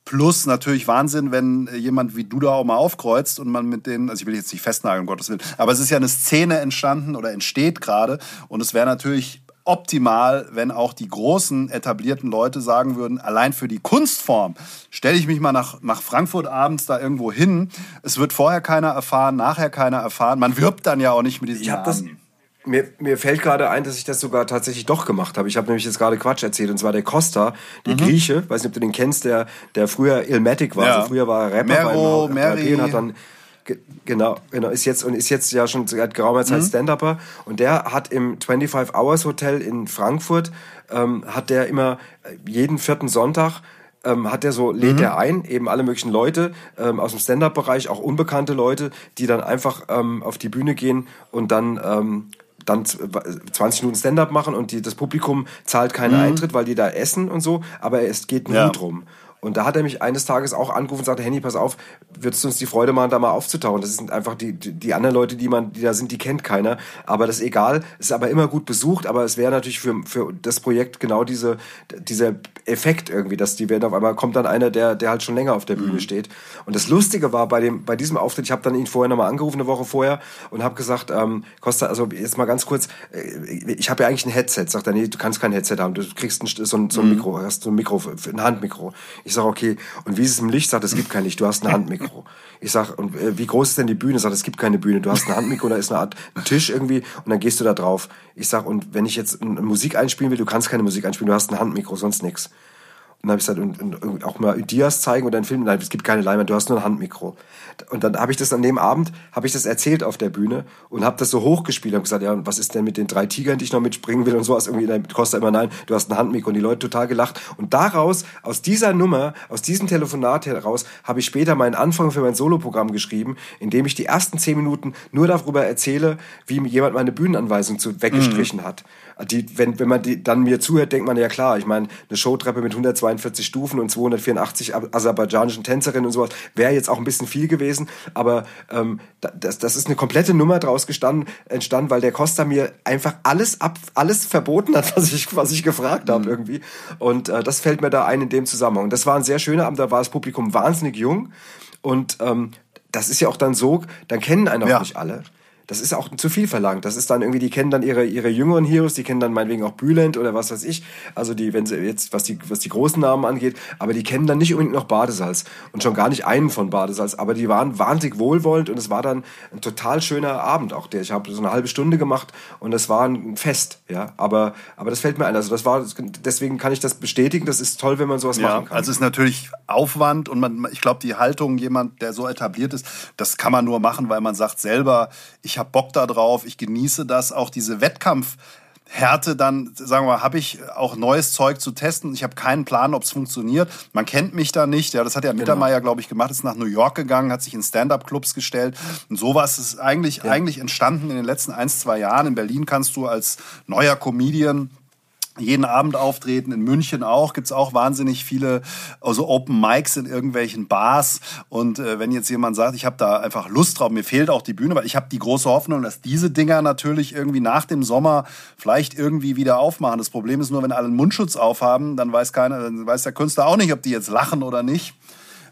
plus natürlich Wahnsinn, wenn jemand wie du da auch mal aufkreuzt und man mit denen, also ich will jetzt nicht festnageln, um Gottes Willen, aber es ist ja eine Szene entstanden oder entsteht gerade und es wäre natürlich optimal, wenn auch die großen etablierten Leute sagen würden, allein für die Kunstform stelle ich mich mal nach, nach Frankfurt abends da irgendwo hin. Es wird vorher keiner erfahren, nachher keiner erfahren. Man wirbt dann ja auch nicht mit diesen ich Das mir, mir fällt gerade ein, dass ich das sogar tatsächlich doch gemacht habe. Ich habe nämlich jetzt gerade Quatsch erzählt. Und zwar der Costa, der mhm. Grieche, weiß nicht, ob du den kennst, der, der früher Ilmatic war. Ja. Also früher war er Rapper Mero, beim Mary. und hat dann genau, genau, ist jetzt und ist jetzt ja schon seit geraumer Zeit mhm. Stand-Upper und der hat im 25 Hours Hotel in Frankfurt ähm, hat der immer äh, jeden vierten Sonntag ähm, hat er so, lädt mhm. er ein, eben alle möglichen Leute ähm, aus dem Stand-Up-Bereich, auch unbekannte Leute, die dann einfach ähm, auf die Bühne gehen und dann ähm, dann 20 Minuten Stand-up machen und die, das Publikum zahlt keinen mhm. Eintritt, weil die da essen und so, aber es geht nur ja. drum. Und da hat er mich eines Tages auch angerufen und sagte, Henny, pass auf, würdest du uns die Freude machen, da mal aufzutauchen? Das sind einfach die, die anderen Leute, die man, die da sind, die kennt keiner. Aber das ist egal, ist aber immer gut besucht, aber es wäre natürlich für, für das Projekt genau diese, dieser Effekt irgendwie, dass die werden auf einmal kommt dann einer, der, der halt schon länger auf der Bühne mhm. steht. Und das Lustige war bei dem, bei diesem Auftritt, ich habe dann ihn vorher nochmal angerufen, eine Woche vorher, und habe gesagt, ähm, Costa, also jetzt mal ganz kurz, äh, ich habe ja eigentlich ein Headset. Sagt er, nee, du kannst kein Headset haben, du kriegst ein, so, ein, so ein mhm. Mikro, hast so ein Mikro, ein Handmikro. Ich sage, okay, und wie ist es im Licht? Sagt, es gibt kein Licht, du hast ein Handmikro. Ich sag, und äh, wie groß ist denn die Bühne? Sagt, es gibt keine Bühne, du hast ein Handmikro, da ist eine Art Tisch irgendwie und dann gehst du da drauf. Ich sag, und wenn ich jetzt Musik einspielen will, du kannst keine Musik einspielen, du hast ein Handmikro, sonst nix. Und dann habe ich gesagt, und, und, auch mal Dias zeigen oder einen Film. Nein, es gibt keine Leinwand, du hast nur ein Handmikro. Und dann habe ich das an dem Abend, habe ich das erzählt auf der Bühne und habe das so hochgespielt und gesagt, ja, was ist denn mit den drei Tigern, die ich noch mitspringen will und sowas. Irgendwie, dann kostet immer, nein, du hast ein Handmikro und die Leute total gelacht. Und daraus, aus dieser Nummer, aus diesem Telefonat heraus, habe ich später meinen Anfang für mein Soloprogramm geschrieben, in dem ich die ersten zehn Minuten nur darüber erzähle, wie jemand meine Bühnenanweisung zu, weggestrichen mhm. hat die, wenn, wenn man die, dann mir zuhört, denkt man ja klar, ich meine, eine Showtreppe mit 192 42 Stufen und 284 aserbaidschanischen Tänzerinnen und sowas. Wäre jetzt auch ein bisschen viel gewesen, aber ähm, das, das ist eine komplette Nummer draus gestanden, entstanden, weil der Costa mir einfach alles ab, alles verboten hat, [laughs] was ich, was ich gefragt habe mhm. irgendwie. Und äh, das fällt mir da ein in dem Zusammenhang. Das war ein sehr schöner Abend, da war das Publikum wahnsinnig jung und ähm, das ist ja auch dann so, dann kennen einen auch ja. nicht alle das ist auch zu viel verlangt. Das ist dann irgendwie, die kennen dann ihre, ihre jüngeren Heroes, die kennen dann meinetwegen auch Bülent oder was weiß ich. Also die, wenn sie jetzt, was die, was die großen Namen angeht, aber die kennen dann nicht unbedingt noch Badesalz und schon gar nicht einen von Badesalz, aber die waren wahnsinnig wohlwollend und es war dann ein total schöner Abend auch der. Ich habe so eine halbe Stunde gemacht und es war ein Fest, ja. Aber, aber das fällt mir ein. Also das war, deswegen kann ich das bestätigen. Das ist toll, wenn man sowas ja, machen kann. Also es ist natürlich Aufwand und man, ich glaube, die Haltung jemand, der so etabliert ist, das kann man nur machen, weil man sagt selber, ich habe Bock da drauf, ich genieße das, auch diese Wettkampfhärte, dann, sagen wir mal, habe ich auch neues Zeug zu testen. Ich habe keinen Plan, ob es funktioniert. Man kennt mich da nicht. Ja, das hat ja genau. Mittermeier, glaube ich, gemacht, ist nach New York gegangen, hat sich in Stand-up-Clubs gestellt. Und sowas ist eigentlich, ja. eigentlich entstanden in den letzten ein, zwei Jahren. In Berlin kannst du als neuer Comedian jeden Abend auftreten, in München auch, gibt's auch wahnsinnig viele also Open Mics in irgendwelchen Bars. Und äh, wenn jetzt jemand sagt, ich habe da einfach Lust drauf, mir fehlt auch die Bühne, weil ich habe die große Hoffnung, dass diese Dinger natürlich irgendwie nach dem Sommer vielleicht irgendwie wieder aufmachen. Das Problem ist nur, wenn alle einen Mundschutz aufhaben, dann weiß keiner, dann weiß der Künstler auch nicht, ob die jetzt lachen oder nicht.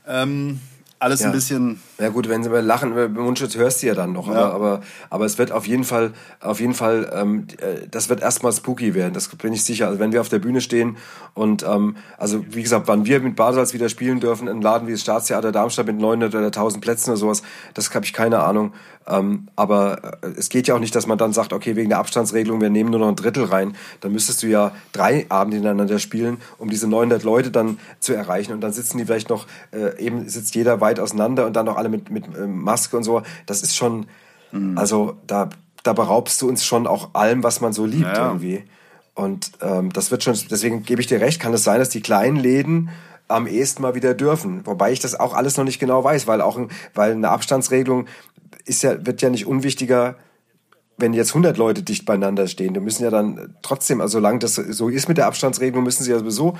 Ähm, alles ja. ein bisschen. Ja gut, wenn sie mal lachen über Mundschutz hörst du ja dann noch, ja. aber, aber aber es wird auf jeden Fall auf jeden Fall ähm, äh, das wird erstmal spooky werden, das bin ich sicher. Also wenn wir auf der Bühne stehen und ähm, also wie gesagt, wann wir mit Badesalz wieder spielen dürfen, ein Laden wie das Staatstheater Darmstadt mit 900 oder 1000 Plätzen oder sowas, das habe ich keine Ahnung. Ähm, aber äh, es geht ja auch nicht, dass man dann sagt, okay, wegen der Abstandsregelung, wir nehmen nur noch ein Drittel rein. Dann müsstest du ja drei Abende ineinander spielen, um diese 900 Leute dann zu erreichen. Und dann sitzen die vielleicht noch, äh, eben sitzt jeder weit auseinander und dann noch alle mit, mit äh, Maske und so. Das ist schon, mhm. also da, da beraubst du uns schon auch allem, was man so liebt ja, irgendwie. Und ähm, das wird schon, deswegen gebe ich dir recht, kann es sein, dass die kleinen Läden am ehesten mal wieder dürfen. Wobei ich das auch alles noch nicht genau weiß, weil auch weil eine Abstandsregelung ist ja, wird ja nicht unwichtiger wenn jetzt 100 Leute dicht beieinander stehen, die müssen ja dann trotzdem, also solange das so ist mit der Abstandsregelung, müssen sie ja sowieso,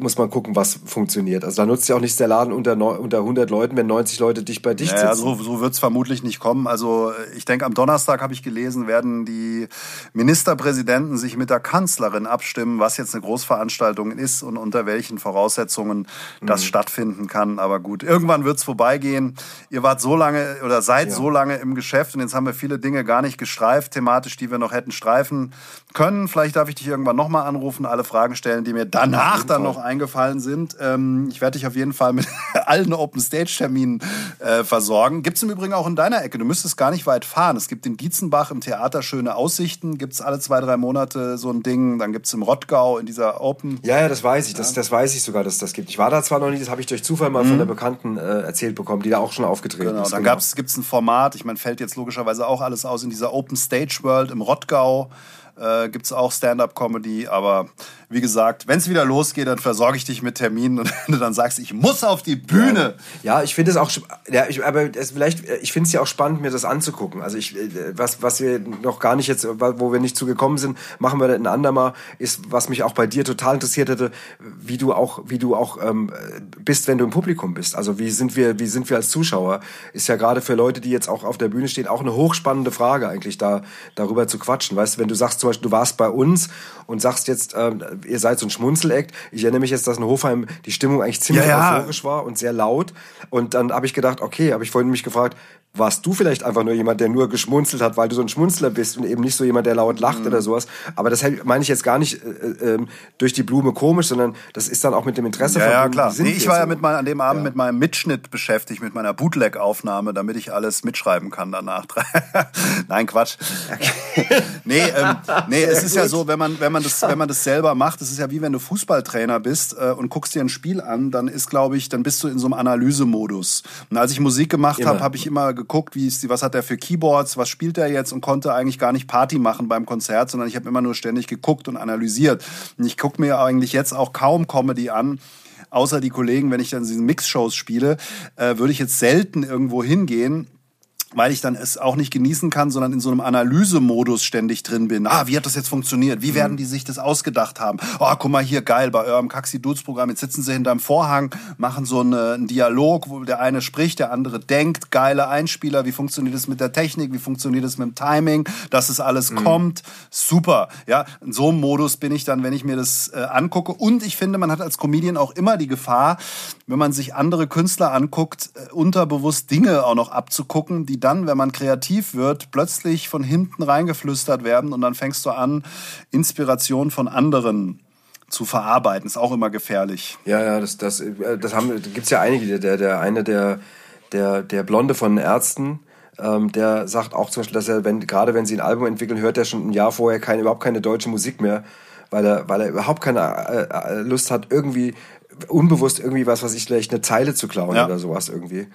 muss man gucken, was funktioniert. Also da nutzt ja auch nichts der Laden unter, unter 100 Leuten, wenn 90 Leute dicht bei dicht naja, sitzen. so, so wird es vermutlich nicht kommen. Also ich denke, am Donnerstag habe ich gelesen, werden die Ministerpräsidenten sich mit der Kanzlerin abstimmen, was jetzt eine Großveranstaltung ist und unter welchen Voraussetzungen das mhm. stattfinden kann. Aber gut, irgendwann wird es vorbeigehen. Ihr wart so lange oder seid ja. so lange im Geschäft und jetzt haben wir viele Dinge gar nicht gestreift gestreift, thematisch, die wir noch hätten streifen können. Vielleicht darf ich dich irgendwann nochmal anrufen, alle Fragen stellen, die mir danach dann noch eingefallen sind. Ähm, ich werde dich auf jeden Fall mit [laughs] allen Open Stage Terminen äh, versorgen. Gibt es im Übrigen auch in deiner Ecke. Du müsstest gar nicht weit fahren. Es gibt in Dietzenbach im Theater schöne Aussichten. Gibt es alle zwei, drei Monate so ein Ding. Dann gibt es im Rottgau in dieser Open. Ja, ja, das weiß ich. Das, das weiß ich sogar, dass das gibt. Ich war da zwar noch nie, das habe ich durch Zufall mal mhm. von der Bekannten äh, erzählt bekommen, die da auch schon aufgetreten genau. ist. Dann genau. gibt es ein Format. Ich meine, fällt jetzt logischerweise auch alles aus in dieser Open Stage World im Rottgau. Äh, Gibt es auch Stand-up-Comedy, aber wie gesagt, wenn es wieder losgeht, dann versorge ich dich mit Terminen und [laughs] wenn du dann sagst, ich muss auf die Bühne. Ja, ja ich finde es auch, ja, ich, aber es vielleicht, ich finde es ja auch spannend, mir das anzugucken. Also ich, was, was wir noch gar nicht jetzt, wo wir nicht zugekommen sind, machen wir ein andermal, ist, was mich auch bei dir total interessiert hätte, wie du auch, wie du auch ähm, bist, wenn du im Publikum bist. Also wie sind wir, wie sind wir als Zuschauer? Ist ja gerade für Leute, die jetzt auch auf der Bühne stehen, auch eine hochspannende Frage eigentlich, da darüber zu quatschen. Weißt du, wenn du sagst zum Beispiel, du warst bei uns und sagst jetzt, ähm, ihr seid so ein Schmunzelekt. Ich erinnere mich jetzt, dass in Hofheim die Stimmung eigentlich ziemlich ja, ja. euphorisch war und sehr laut. Und dann habe ich gedacht, okay, habe ich vorhin mich gefragt, warst du vielleicht einfach nur jemand, der nur geschmunzelt hat, weil du so ein Schmunzler bist und eben nicht so jemand, der laut lacht mhm. oder sowas. Aber das meine ich jetzt gar nicht äh, äh, durch die Blume komisch, sondern das ist dann auch mit dem Interesse ja, Ja, klar. Nee, ich war ja mit mein, an dem Abend ja. mit meinem Mitschnitt beschäftigt, mit meiner Bootleg-Aufnahme, damit ich alles mitschreiben kann danach. [laughs] Nein, Quatsch. [laughs] nee, ähm, nee es ist ja so, wenn man, wenn, man das, wenn man das selber macht, es ist ja wie wenn du Fußballtrainer bist äh, und guckst dir ein Spiel an, dann ist, glaube ich, dann bist du in so einem Analysemodus. Und als ich Musik gemacht habe, habe ich immer geguckt, wie ist, was hat er für Keyboards, was spielt er jetzt und konnte eigentlich gar nicht Party machen beim Konzert, sondern ich habe immer nur ständig geguckt und analysiert. Und ich gucke mir eigentlich jetzt auch kaum Comedy an außer die Kollegen, wenn ich dann diese Mix-Shows spiele, äh, würde ich jetzt selten irgendwo hingehen weil ich dann es auch nicht genießen kann, sondern in so einem Analysemodus ständig drin bin. Ah, wie hat das jetzt funktioniert? Wie mhm. werden die sich das ausgedacht haben? Oh, guck mal hier, geil, bei eurem Kaxi Dudes Programm, jetzt sitzen sie hinterm Vorhang, machen so eine, einen Dialog, wo der eine spricht, der andere denkt, geile Einspieler, wie funktioniert es mit der Technik, wie funktioniert es mit dem Timing, dass es alles mhm. kommt. Super, ja. In so einem Modus bin ich dann, wenn ich mir das äh, angucke. Und ich finde, man hat als Comedian auch immer die Gefahr, wenn man sich andere Künstler anguckt, äh, unterbewusst Dinge auch noch abzugucken, die dann, wenn man kreativ wird, plötzlich von hinten reingeflüstert werden und dann fängst du an, Inspiration von anderen zu verarbeiten. Ist auch immer gefährlich. Ja, ja, das, das, äh, das haben, gibt's ja einige. Der, der eine, der, der, der Blonde von Ärzten, ähm, der sagt auch zum Beispiel, dass er, wenn, gerade wenn sie ein Album entwickeln, hört er schon ein Jahr vorher keine, überhaupt keine deutsche Musik mehr, weil er, weil er überhaupt keine äh, äh Lust hat, irgendwie unbewusst irgendwie was, was ich vielleicht eine Zeile zu klauen ja. oder sowas irgendwie.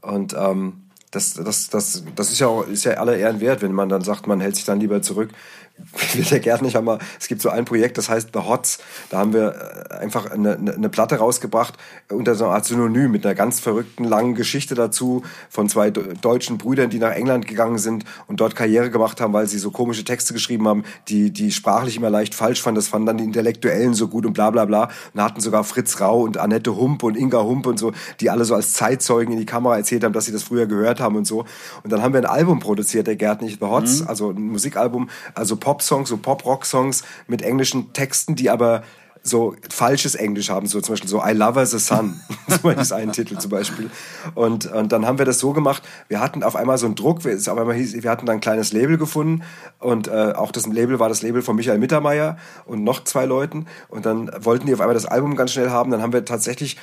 Und ähm, das, das, das, das ist ja auch, ist ja aller Ehren wert, wenn man dann sagt, man hält sich dann lieber zurück [laughs] will der Gerd nicht einmal, es gibt so ein Projekt, das heißt The Hots, da haben wir äh, einfach eine, eine Platte rausgebracht unter so einer Art Synonym mit einer ganz verrückten langen Geschichte dazu von zwei deutschen Brüdern, die nach England gegangen sind und dort Karriere gemacht haben, weil sie so komische Texte geschrieben haben, die, die sprachlich immer leicht falsch fanden. Das fanden dann die Intellektuellen so gut und bla bla bla. Und hatten sogar Fritz Rau und Annette Hump und Inga Hump und so, die alle so als Zeitzeugen in die Kamera erzählt haben, dass sie das früher gehört haben und so. Und dann haben wir ein Album produziert, der Gerd nicht The Hots, mhm. also ein Musikalbum, also Pop-Songs, so Pop-Rock-Songs mit englischen Texten, die aber so falsches Englisch haben, so zum Beispiel so I Love the Sun, [laughs] so ist ein Titel zum Beispiel. Und, und dann haben wir das so gemacht, wir hatten auf einmal so einen Druck, wir, auf einmal hieß, wir hatten dann ein kleines Label gefunden und äh, auch das Label war das Label von Michael Mittermeier und noch zwei Leuten. Und dann wollten die auf einmal das Album ganz schnell haben, dann haben wir tatsächlich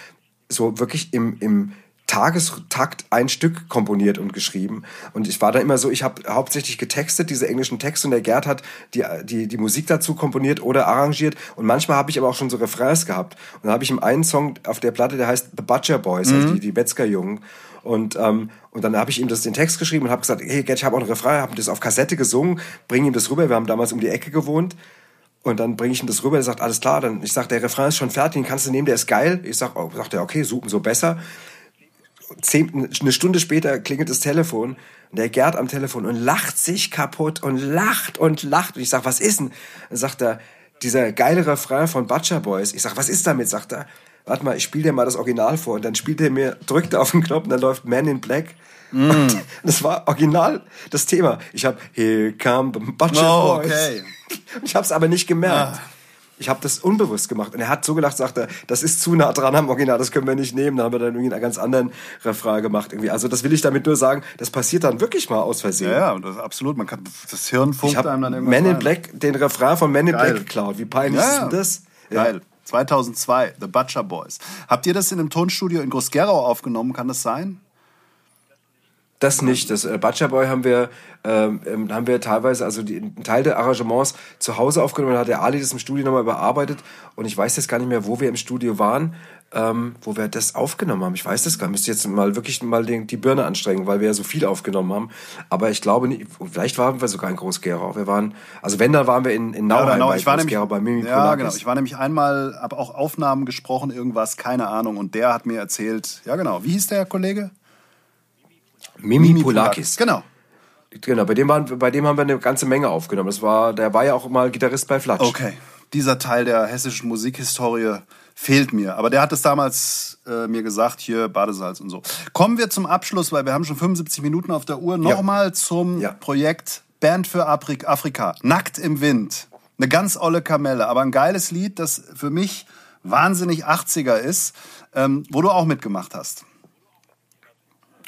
so wirklich im, im Tagestakt ein Stück komponiert und geschrieben. Und ich war da immer so, ich habe hauptsächlich getextet, diese englischen Texte, und der Gerd hat die, die, die Musik dazu komponiert oder arrangiert. Und manchmal habe ich aber auch schon so Refrains gehabt. Und dann habe ich ihm einen Song auf der Platte, der heißt The Butcher Boys, also mhm. also die, die Metzgerjungen. Und, ähm, und dann habe ich ihm das den Text geschrieben und habe gesagt, hey Gerd, ich habe auch ein Refrain, habe das auf Kassette gesungen, bring ihm das rüber. Wir haben damals um die Ecke gewohnt. Und dann bringe ich ihm das rüber, er sagt, alles klar, dann, ich sag, der Refrain ist schon fertig, den kannst du nehmen, der ist geil. Ich sag, oh, sagt er, okay, suchen so besser zehn, eine Stunde später klingelt das Telefon und der Gerd am Telefon und lacht sich kaputt und lacht und lacht. Und ich sag, was ist denn? Dann sagt er, dieser geile Refrain von Butcher Boys. Ich sag, was ist damit? Sagt er, warte mal, ich spiele dir mal das Original vor. Und dann spielt er mir, drückt er auf den Knopf und dann läuft Man in Black. Mm. das war original das Thema. Ich habe Here come Butcher oh, Boys. Okay. [laughs] Ich habe es aber nicht gemerkt. Ah. Ich habe das unbewusst gemacht. Und er hat so gelacht, sagte, das ist zu nah dran am Original, das können wir nicht nehmen. Dann haben wir dann irgendwie einen ganz anderen Refrain gemacht. Irgendwie. Also das will ich damit nur sagen, das passiert dann wirklich mal aus Versehen. Ja, ja, das absolut. Man kann das Hirn funkt einem dann irgendwas. Man in Black, den Refrain von Man in Geil. Black geklaut. Wie peinlich ja, ist denn das? Geil. Ja. 2002, The Butcher Boys. Habt ihr das in einem Tonstudio in Groß-Gerau aufgenommen? Kann das sein? Das nicht. Das äh, Butcher Boy haben wir, ähm, ähm, haben wir teilweise, also die, einen Teil der Arrangements zu Hause aufgenommen. Dann hat der Ali das im Studio nochmal überarbeitet. Und ich weiß jetzt gar nicht mehr, wo wir im Studio waren, ähm, wo wir das aufgenommen haben. Ich weiß das gar nicht. Müsste jetzt mal wirklich mal den, die Birne anstrengen, weil wir ja so viel aufgenommen haben. Aber ich glaube nicht, vielleicht waren wir sogar in Groß-Gerau. Wir waren, also wenn, dann waren wir in, in Nauheim ja, genau. bei ich war nämlich, bei Mimi Ja, genau. Ich war nämlich einmal, habe auch Aufnahmen gesprochen, irgendwas, keine Ahnung. Und der hat mir erzählt, ja genau, wie hieß der Kollege? Mimi, Mimi Polakis. Genau. Genau, bei dem, waren, bei dem haben wir eine ganze Menge aufgenommen. Das war, der war ja auch mal Gitarrist bei Flatsch. Okay. Dieser Teil der hessischen Musikhistorie fehlt mir. Aber der hat es damals äh, mir gesagt, hier Badesalz und so. Kommen wir zum Abschluss, weil wir haben schon 75 Minuten auf der Uhr. Nochmal ja. zum ja. Projekt Band für Afrika. Nackt im Wind. Eine ganz olle Kamelle, aber ein geiles Lied, das für mich wahnsinnig 80er ist, ähm, wo du auch mitgemacht hast.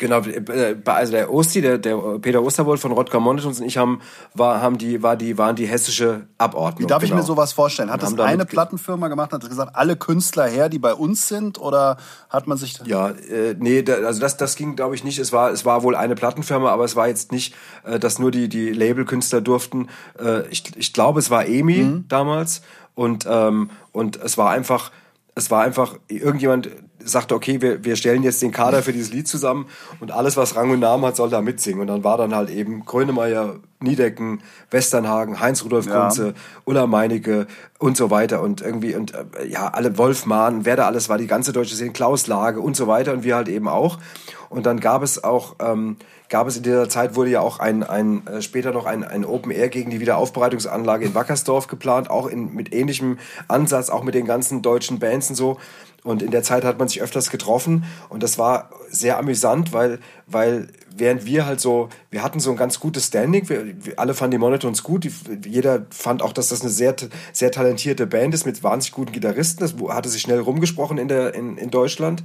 Genau, äh, also der Osti, der, der Peter Osterwold von Rodger Monitons und ich haben, war, haben die, war die, waren die hessische Abordnung. Wie darf genau. ich mir sowas vorstellen? Hat das eine Plattenfirma gemacht, hat gesagt, alle Künstler her, die bei uns sind, oder hat man sich... Ja, äh, nee, da, also das, das ging, glaube ich, nicht. Es war, es war wohl eine Plattenfirma, aber es war jetzt nicht, äh, dass nur die, die Labelkünstler durften. Äh, ich, ich glaube, es war EMI mhm. damals und, ähm, und es war einfach, es war einfach irgendjemand, sagte, okay, wir, wir stellen jetzt den Kader für dieses Lied zusammen und alles, was Rang und Namen hat, soll da mitsingen. Und dann war dann halt eben Grönemeyer, Niedecken, Westernhagen, Heinz-Rudolf Kunze, ja. Ulla Meinecke und so weiter und irgendwie und äh, ja, alle Wolfmann, wer da alles war, die ganze deutsche Szene, Klaus Lage und so weiter und wir halt eben auch. Und dann gab es auch, ähm, gab es in dieser Zeit wurde ja auch ein, ein äh, später noch ein, ein Open Air gegen die Wiederaufbereitungsanlage in Wackersdorf geplant, auch in, mit ähnlichem Ansatz, auch mit den ganzen deutschen Bands und so. Und in der Zeit hat man sich öfters getroffen und das war sehr amüsant, weil, weil während wir halt so, wir hatten so ein ganz gutes Standing, wir, wir alle fanden die Monotons gut, die, jeder fand auch, dass das eine sehr, sehr talentierte Band ist mit wahnsinnig guten Gitarristen, das hatte sich schnell rumgesprochen in, der, in, in Deutschland,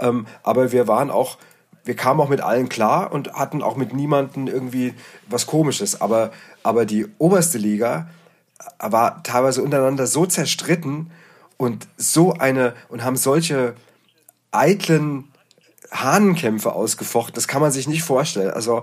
ähm, aber wir waren auch, wir kamen auch mit allen klar und hatten auch mit niemanden irgendwie was Komisches, aber, aber die oberste Liga war teilweise untereinander so zerstritten, und so eine und haben solche eitlen Hahnenkämpfe ausgefochten. Das kann man sich nicht vorstellen. Also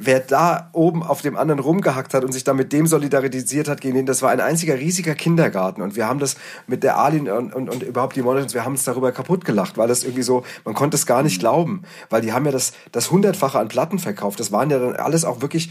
wer da oben auf dem anderen rumgehackt hat und sich da mit dem solidarisiert hat gegen den, das war ein einziger riesiger Kindergarten. Und wir haben das mit der Alin und, und, und überhaupt die Monitors, wir haben uns darüber kaputt gelacht, weil das irgendwie so, man konnte es gar nicht glauben, weil die haben ja das, das hundertfache an Platten verkauft. Das waren ja dann alles auch wirklich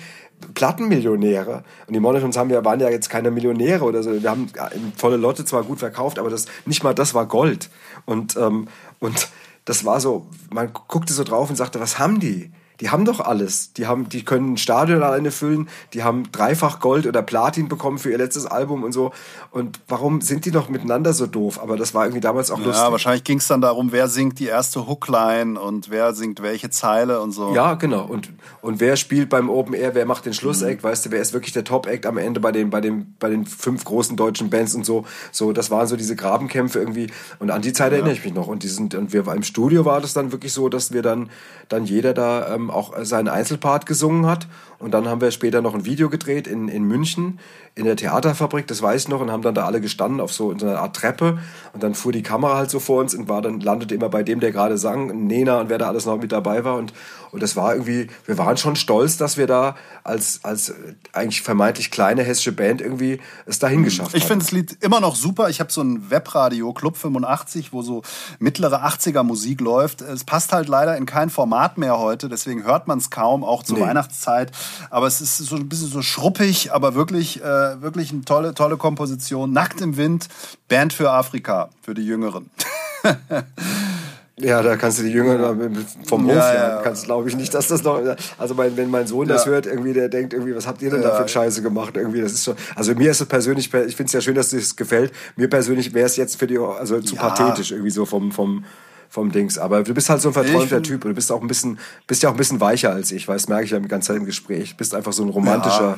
Plattenmillionäre. Und die Monitors haben ja, waren ja jetzt keine Millionäre oder so. Wir haben volle Lotte zwar gut verkauft, aber das, nicht mal das war Gold. Und, ähm, und das war so, man guckte so drauf und sagte, was haben die? Die haben doch alles. Die haben, die können ein Stadion alleine füllen, die haben dreifach Gold oder Platin bekommen für ihr letztes Album und so. Und warum sind die noch miteinander so doof? Aber das war irgendwie damals auch ja, lustig. Ja, wahrscheinlich ging es dann darum, wer singt die erste Hookline und wer singt welche Zeile und so. Ja, genau. Und, und wer spielt beim Open Air, wer macht den Schlussact, mhm. weißt du, wer ist wirklich der Top-Act am Ende bei den, bei den, bei den fünf großen deutschen Bands und so. So, das waren so diese Grabenkämpfe irgendwie. Und an die Zeit ja. erinnere ich mich noch. Und die sind, und wir im Studio war das dann wirklich so, dass wir dann, dann jeder da ähm, auch seinen Einzelpart gesungen hat. Und dann haben wir später noch ein Video gedreht in, in München, in der Theaterfabrik, das weiß ich noch, und haben dann da alle gestanden auf so, in so einer Art Treppe. Und dann fuhr die Kamera halt so vor uns und war dann, landete immer bei dem, der gerade sang, Nena und wer da alles noch mit dabei war. Und, und das war irgendwie, wir waren schon stolz, dass wir da als, als eigentlich vermeintlich kleine hessische Band irgendwie es dahin geschafft haben. Ich finde das Lied immer noch super. Ich habe so ein Webradio, Club 85, wo so mittlere 80er Musik läuft. Es passt halt leider in kein Format mehr heute, deswegen hört man es kaum, auch zur nee. Weihnachtszeit. Aber es ist so ein bisschen so schruppig, aber wirklich, äh, wirklich eine tolle, tolle Komposition. Nackt im Wind, Band für Afrika, für die Jüngeren. Ja, da kannst du die Jüngeren vom Hof ja, ja. Kannst glaube ich nicht, dass das noch. Also mein, wenn mein Sohn das hört, irgendwie, der denkt irgendwie, was habt ihr denn ja. da für Scheiße gemacht? Irgendwie, das ist schon. Also mir ist es persönlich, ich finde es ja schön, dass es gefällt. Mir persönlich wäre es jetzt für die, also zu pathetisch irgendwie so vom vom vom Dings. Aber du bist halt so ein verträumter Typ und du bist auch ein bisschen, bist ja auch ein bisschen weicher als ich, weil das merke ich ja die ganze Zeit im Gespräch. Du bist einfach so ein romantischer.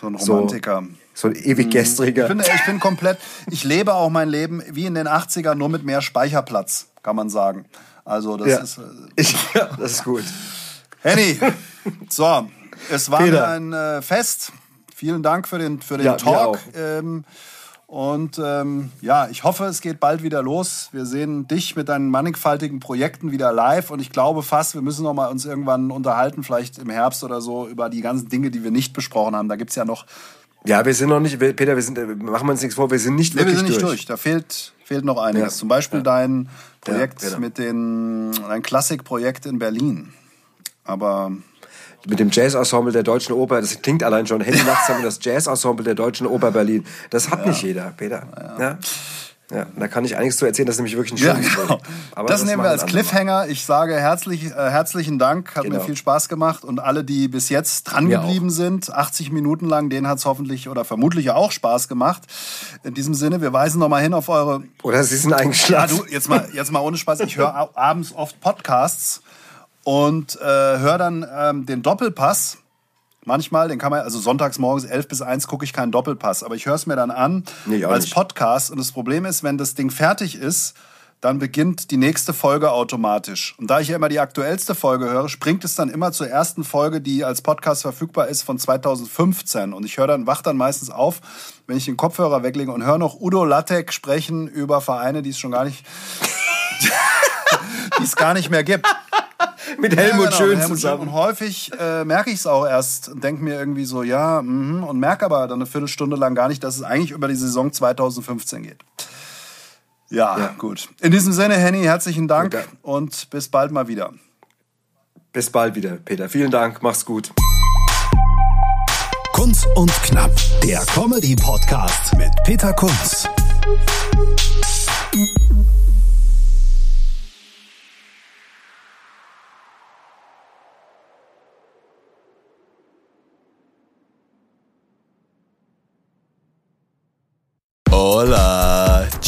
so ein Romantiker. So, so ein ewig gestriger. Ich bin, ich bin komplett, ich lebe auch mein Leben wie in den 80ern, nur mit mehr Speicherplatz kann man sagen. Also das ja. ist. Äh, ich, ja, das ist gut. Henny, so, es war mir ein äh, Fest. Vielen Dank für den, für den ja, Talk. Ähm, und ähm, ja, ich hoffe, es geht bald wieder los. Wir sehen dich mit deinen mannigfaltigen Projekten wieder live. Und ich glaube fast, wir müssen noch mal uns irgendwann unterhalten, vielleicht im Herbst oder so, über die ganzen Dinge, die wir nicht besprochen haben. Da gibt es ja noch. Ja, wir sind noch nicht, Peter, wir sind, machen wir uns nichts vor, wir sind nicht nee, wirklich wir sind nicht durch. durch. Da fehlt, fehlt noch einiges. Ja. Zum Beispiel ja. dein Projekt ja, mit den, ein Klassikprojekt in Berlin. Aber mit dem Jazz-Ensemble der Deutschen Oper, das klingt allein schon, Handy nachts haben wir das Jazz-Ensemble der Deutschen Oper Berlin. Das hat nicht jeder, Peter. Ja. Ja, da kann ich einiges zu erzählen, das ist nämlich wirklich ein schönes ja, genau. das, das nehmen wir als Cliffhanger. Ich sage herzlich, äh, herzlichen Dank, hat genau. mir viel Spaß gemacht. Und alle, die bis jetzt dran geblieben sind, 80 Minuten lang, denen hat es hoffentlich oder vermutlich auch Spaß gemacht. In diesem Sinne, wir weisen nochmal hin auf eure... Oder sie sind eingeschlafen. Ja, du, jetzt mal, jetzt mal ohne Spaß. Ich höre abends oft Podcasts und äh, höre dann ähm, den Doppelpass Manchmal, den kann man, also sonntags morgens 11 bis 1 gucke ich keinen Doppelpass, aber ich höre es mir dann an nee, als nicht. Podcast. Und das Problem ist, wenn das Ding fertig ist, dann beginnt die nächste Folge automatisch. Und da ich ja immer die aktuellste Folge höre, springt es dann immer zur ersten Folge, die als Podcast verfügbar ist von 2015. Und ich höre dann, wach dann meistens auf, wenn ich den Kopfhörer weglege und höre noch Udo Lattek sprechen über Vereine, die es schon gar nicht, [laughs] die es gar nicht mehr gibt. Mit Helmut ja, genau, Schön Helmut zusammen. Und häufig äh, merke ich es auch erst und denke mir irgendwie so, ja, mh, und merke aber dann eine Viertelstunde lang gar nicht, dass es eigentlich über die Saison 2015 geht. Ja, ja, gut. In diesem Sinne, Henny, herzlichen Dank gut, und bis bald mal wieder. Bis bald wieder, Peter. Vielen Dank, mach's gut. Kunz und Knapp, der Comedy-Podcast mit Peter Kunz.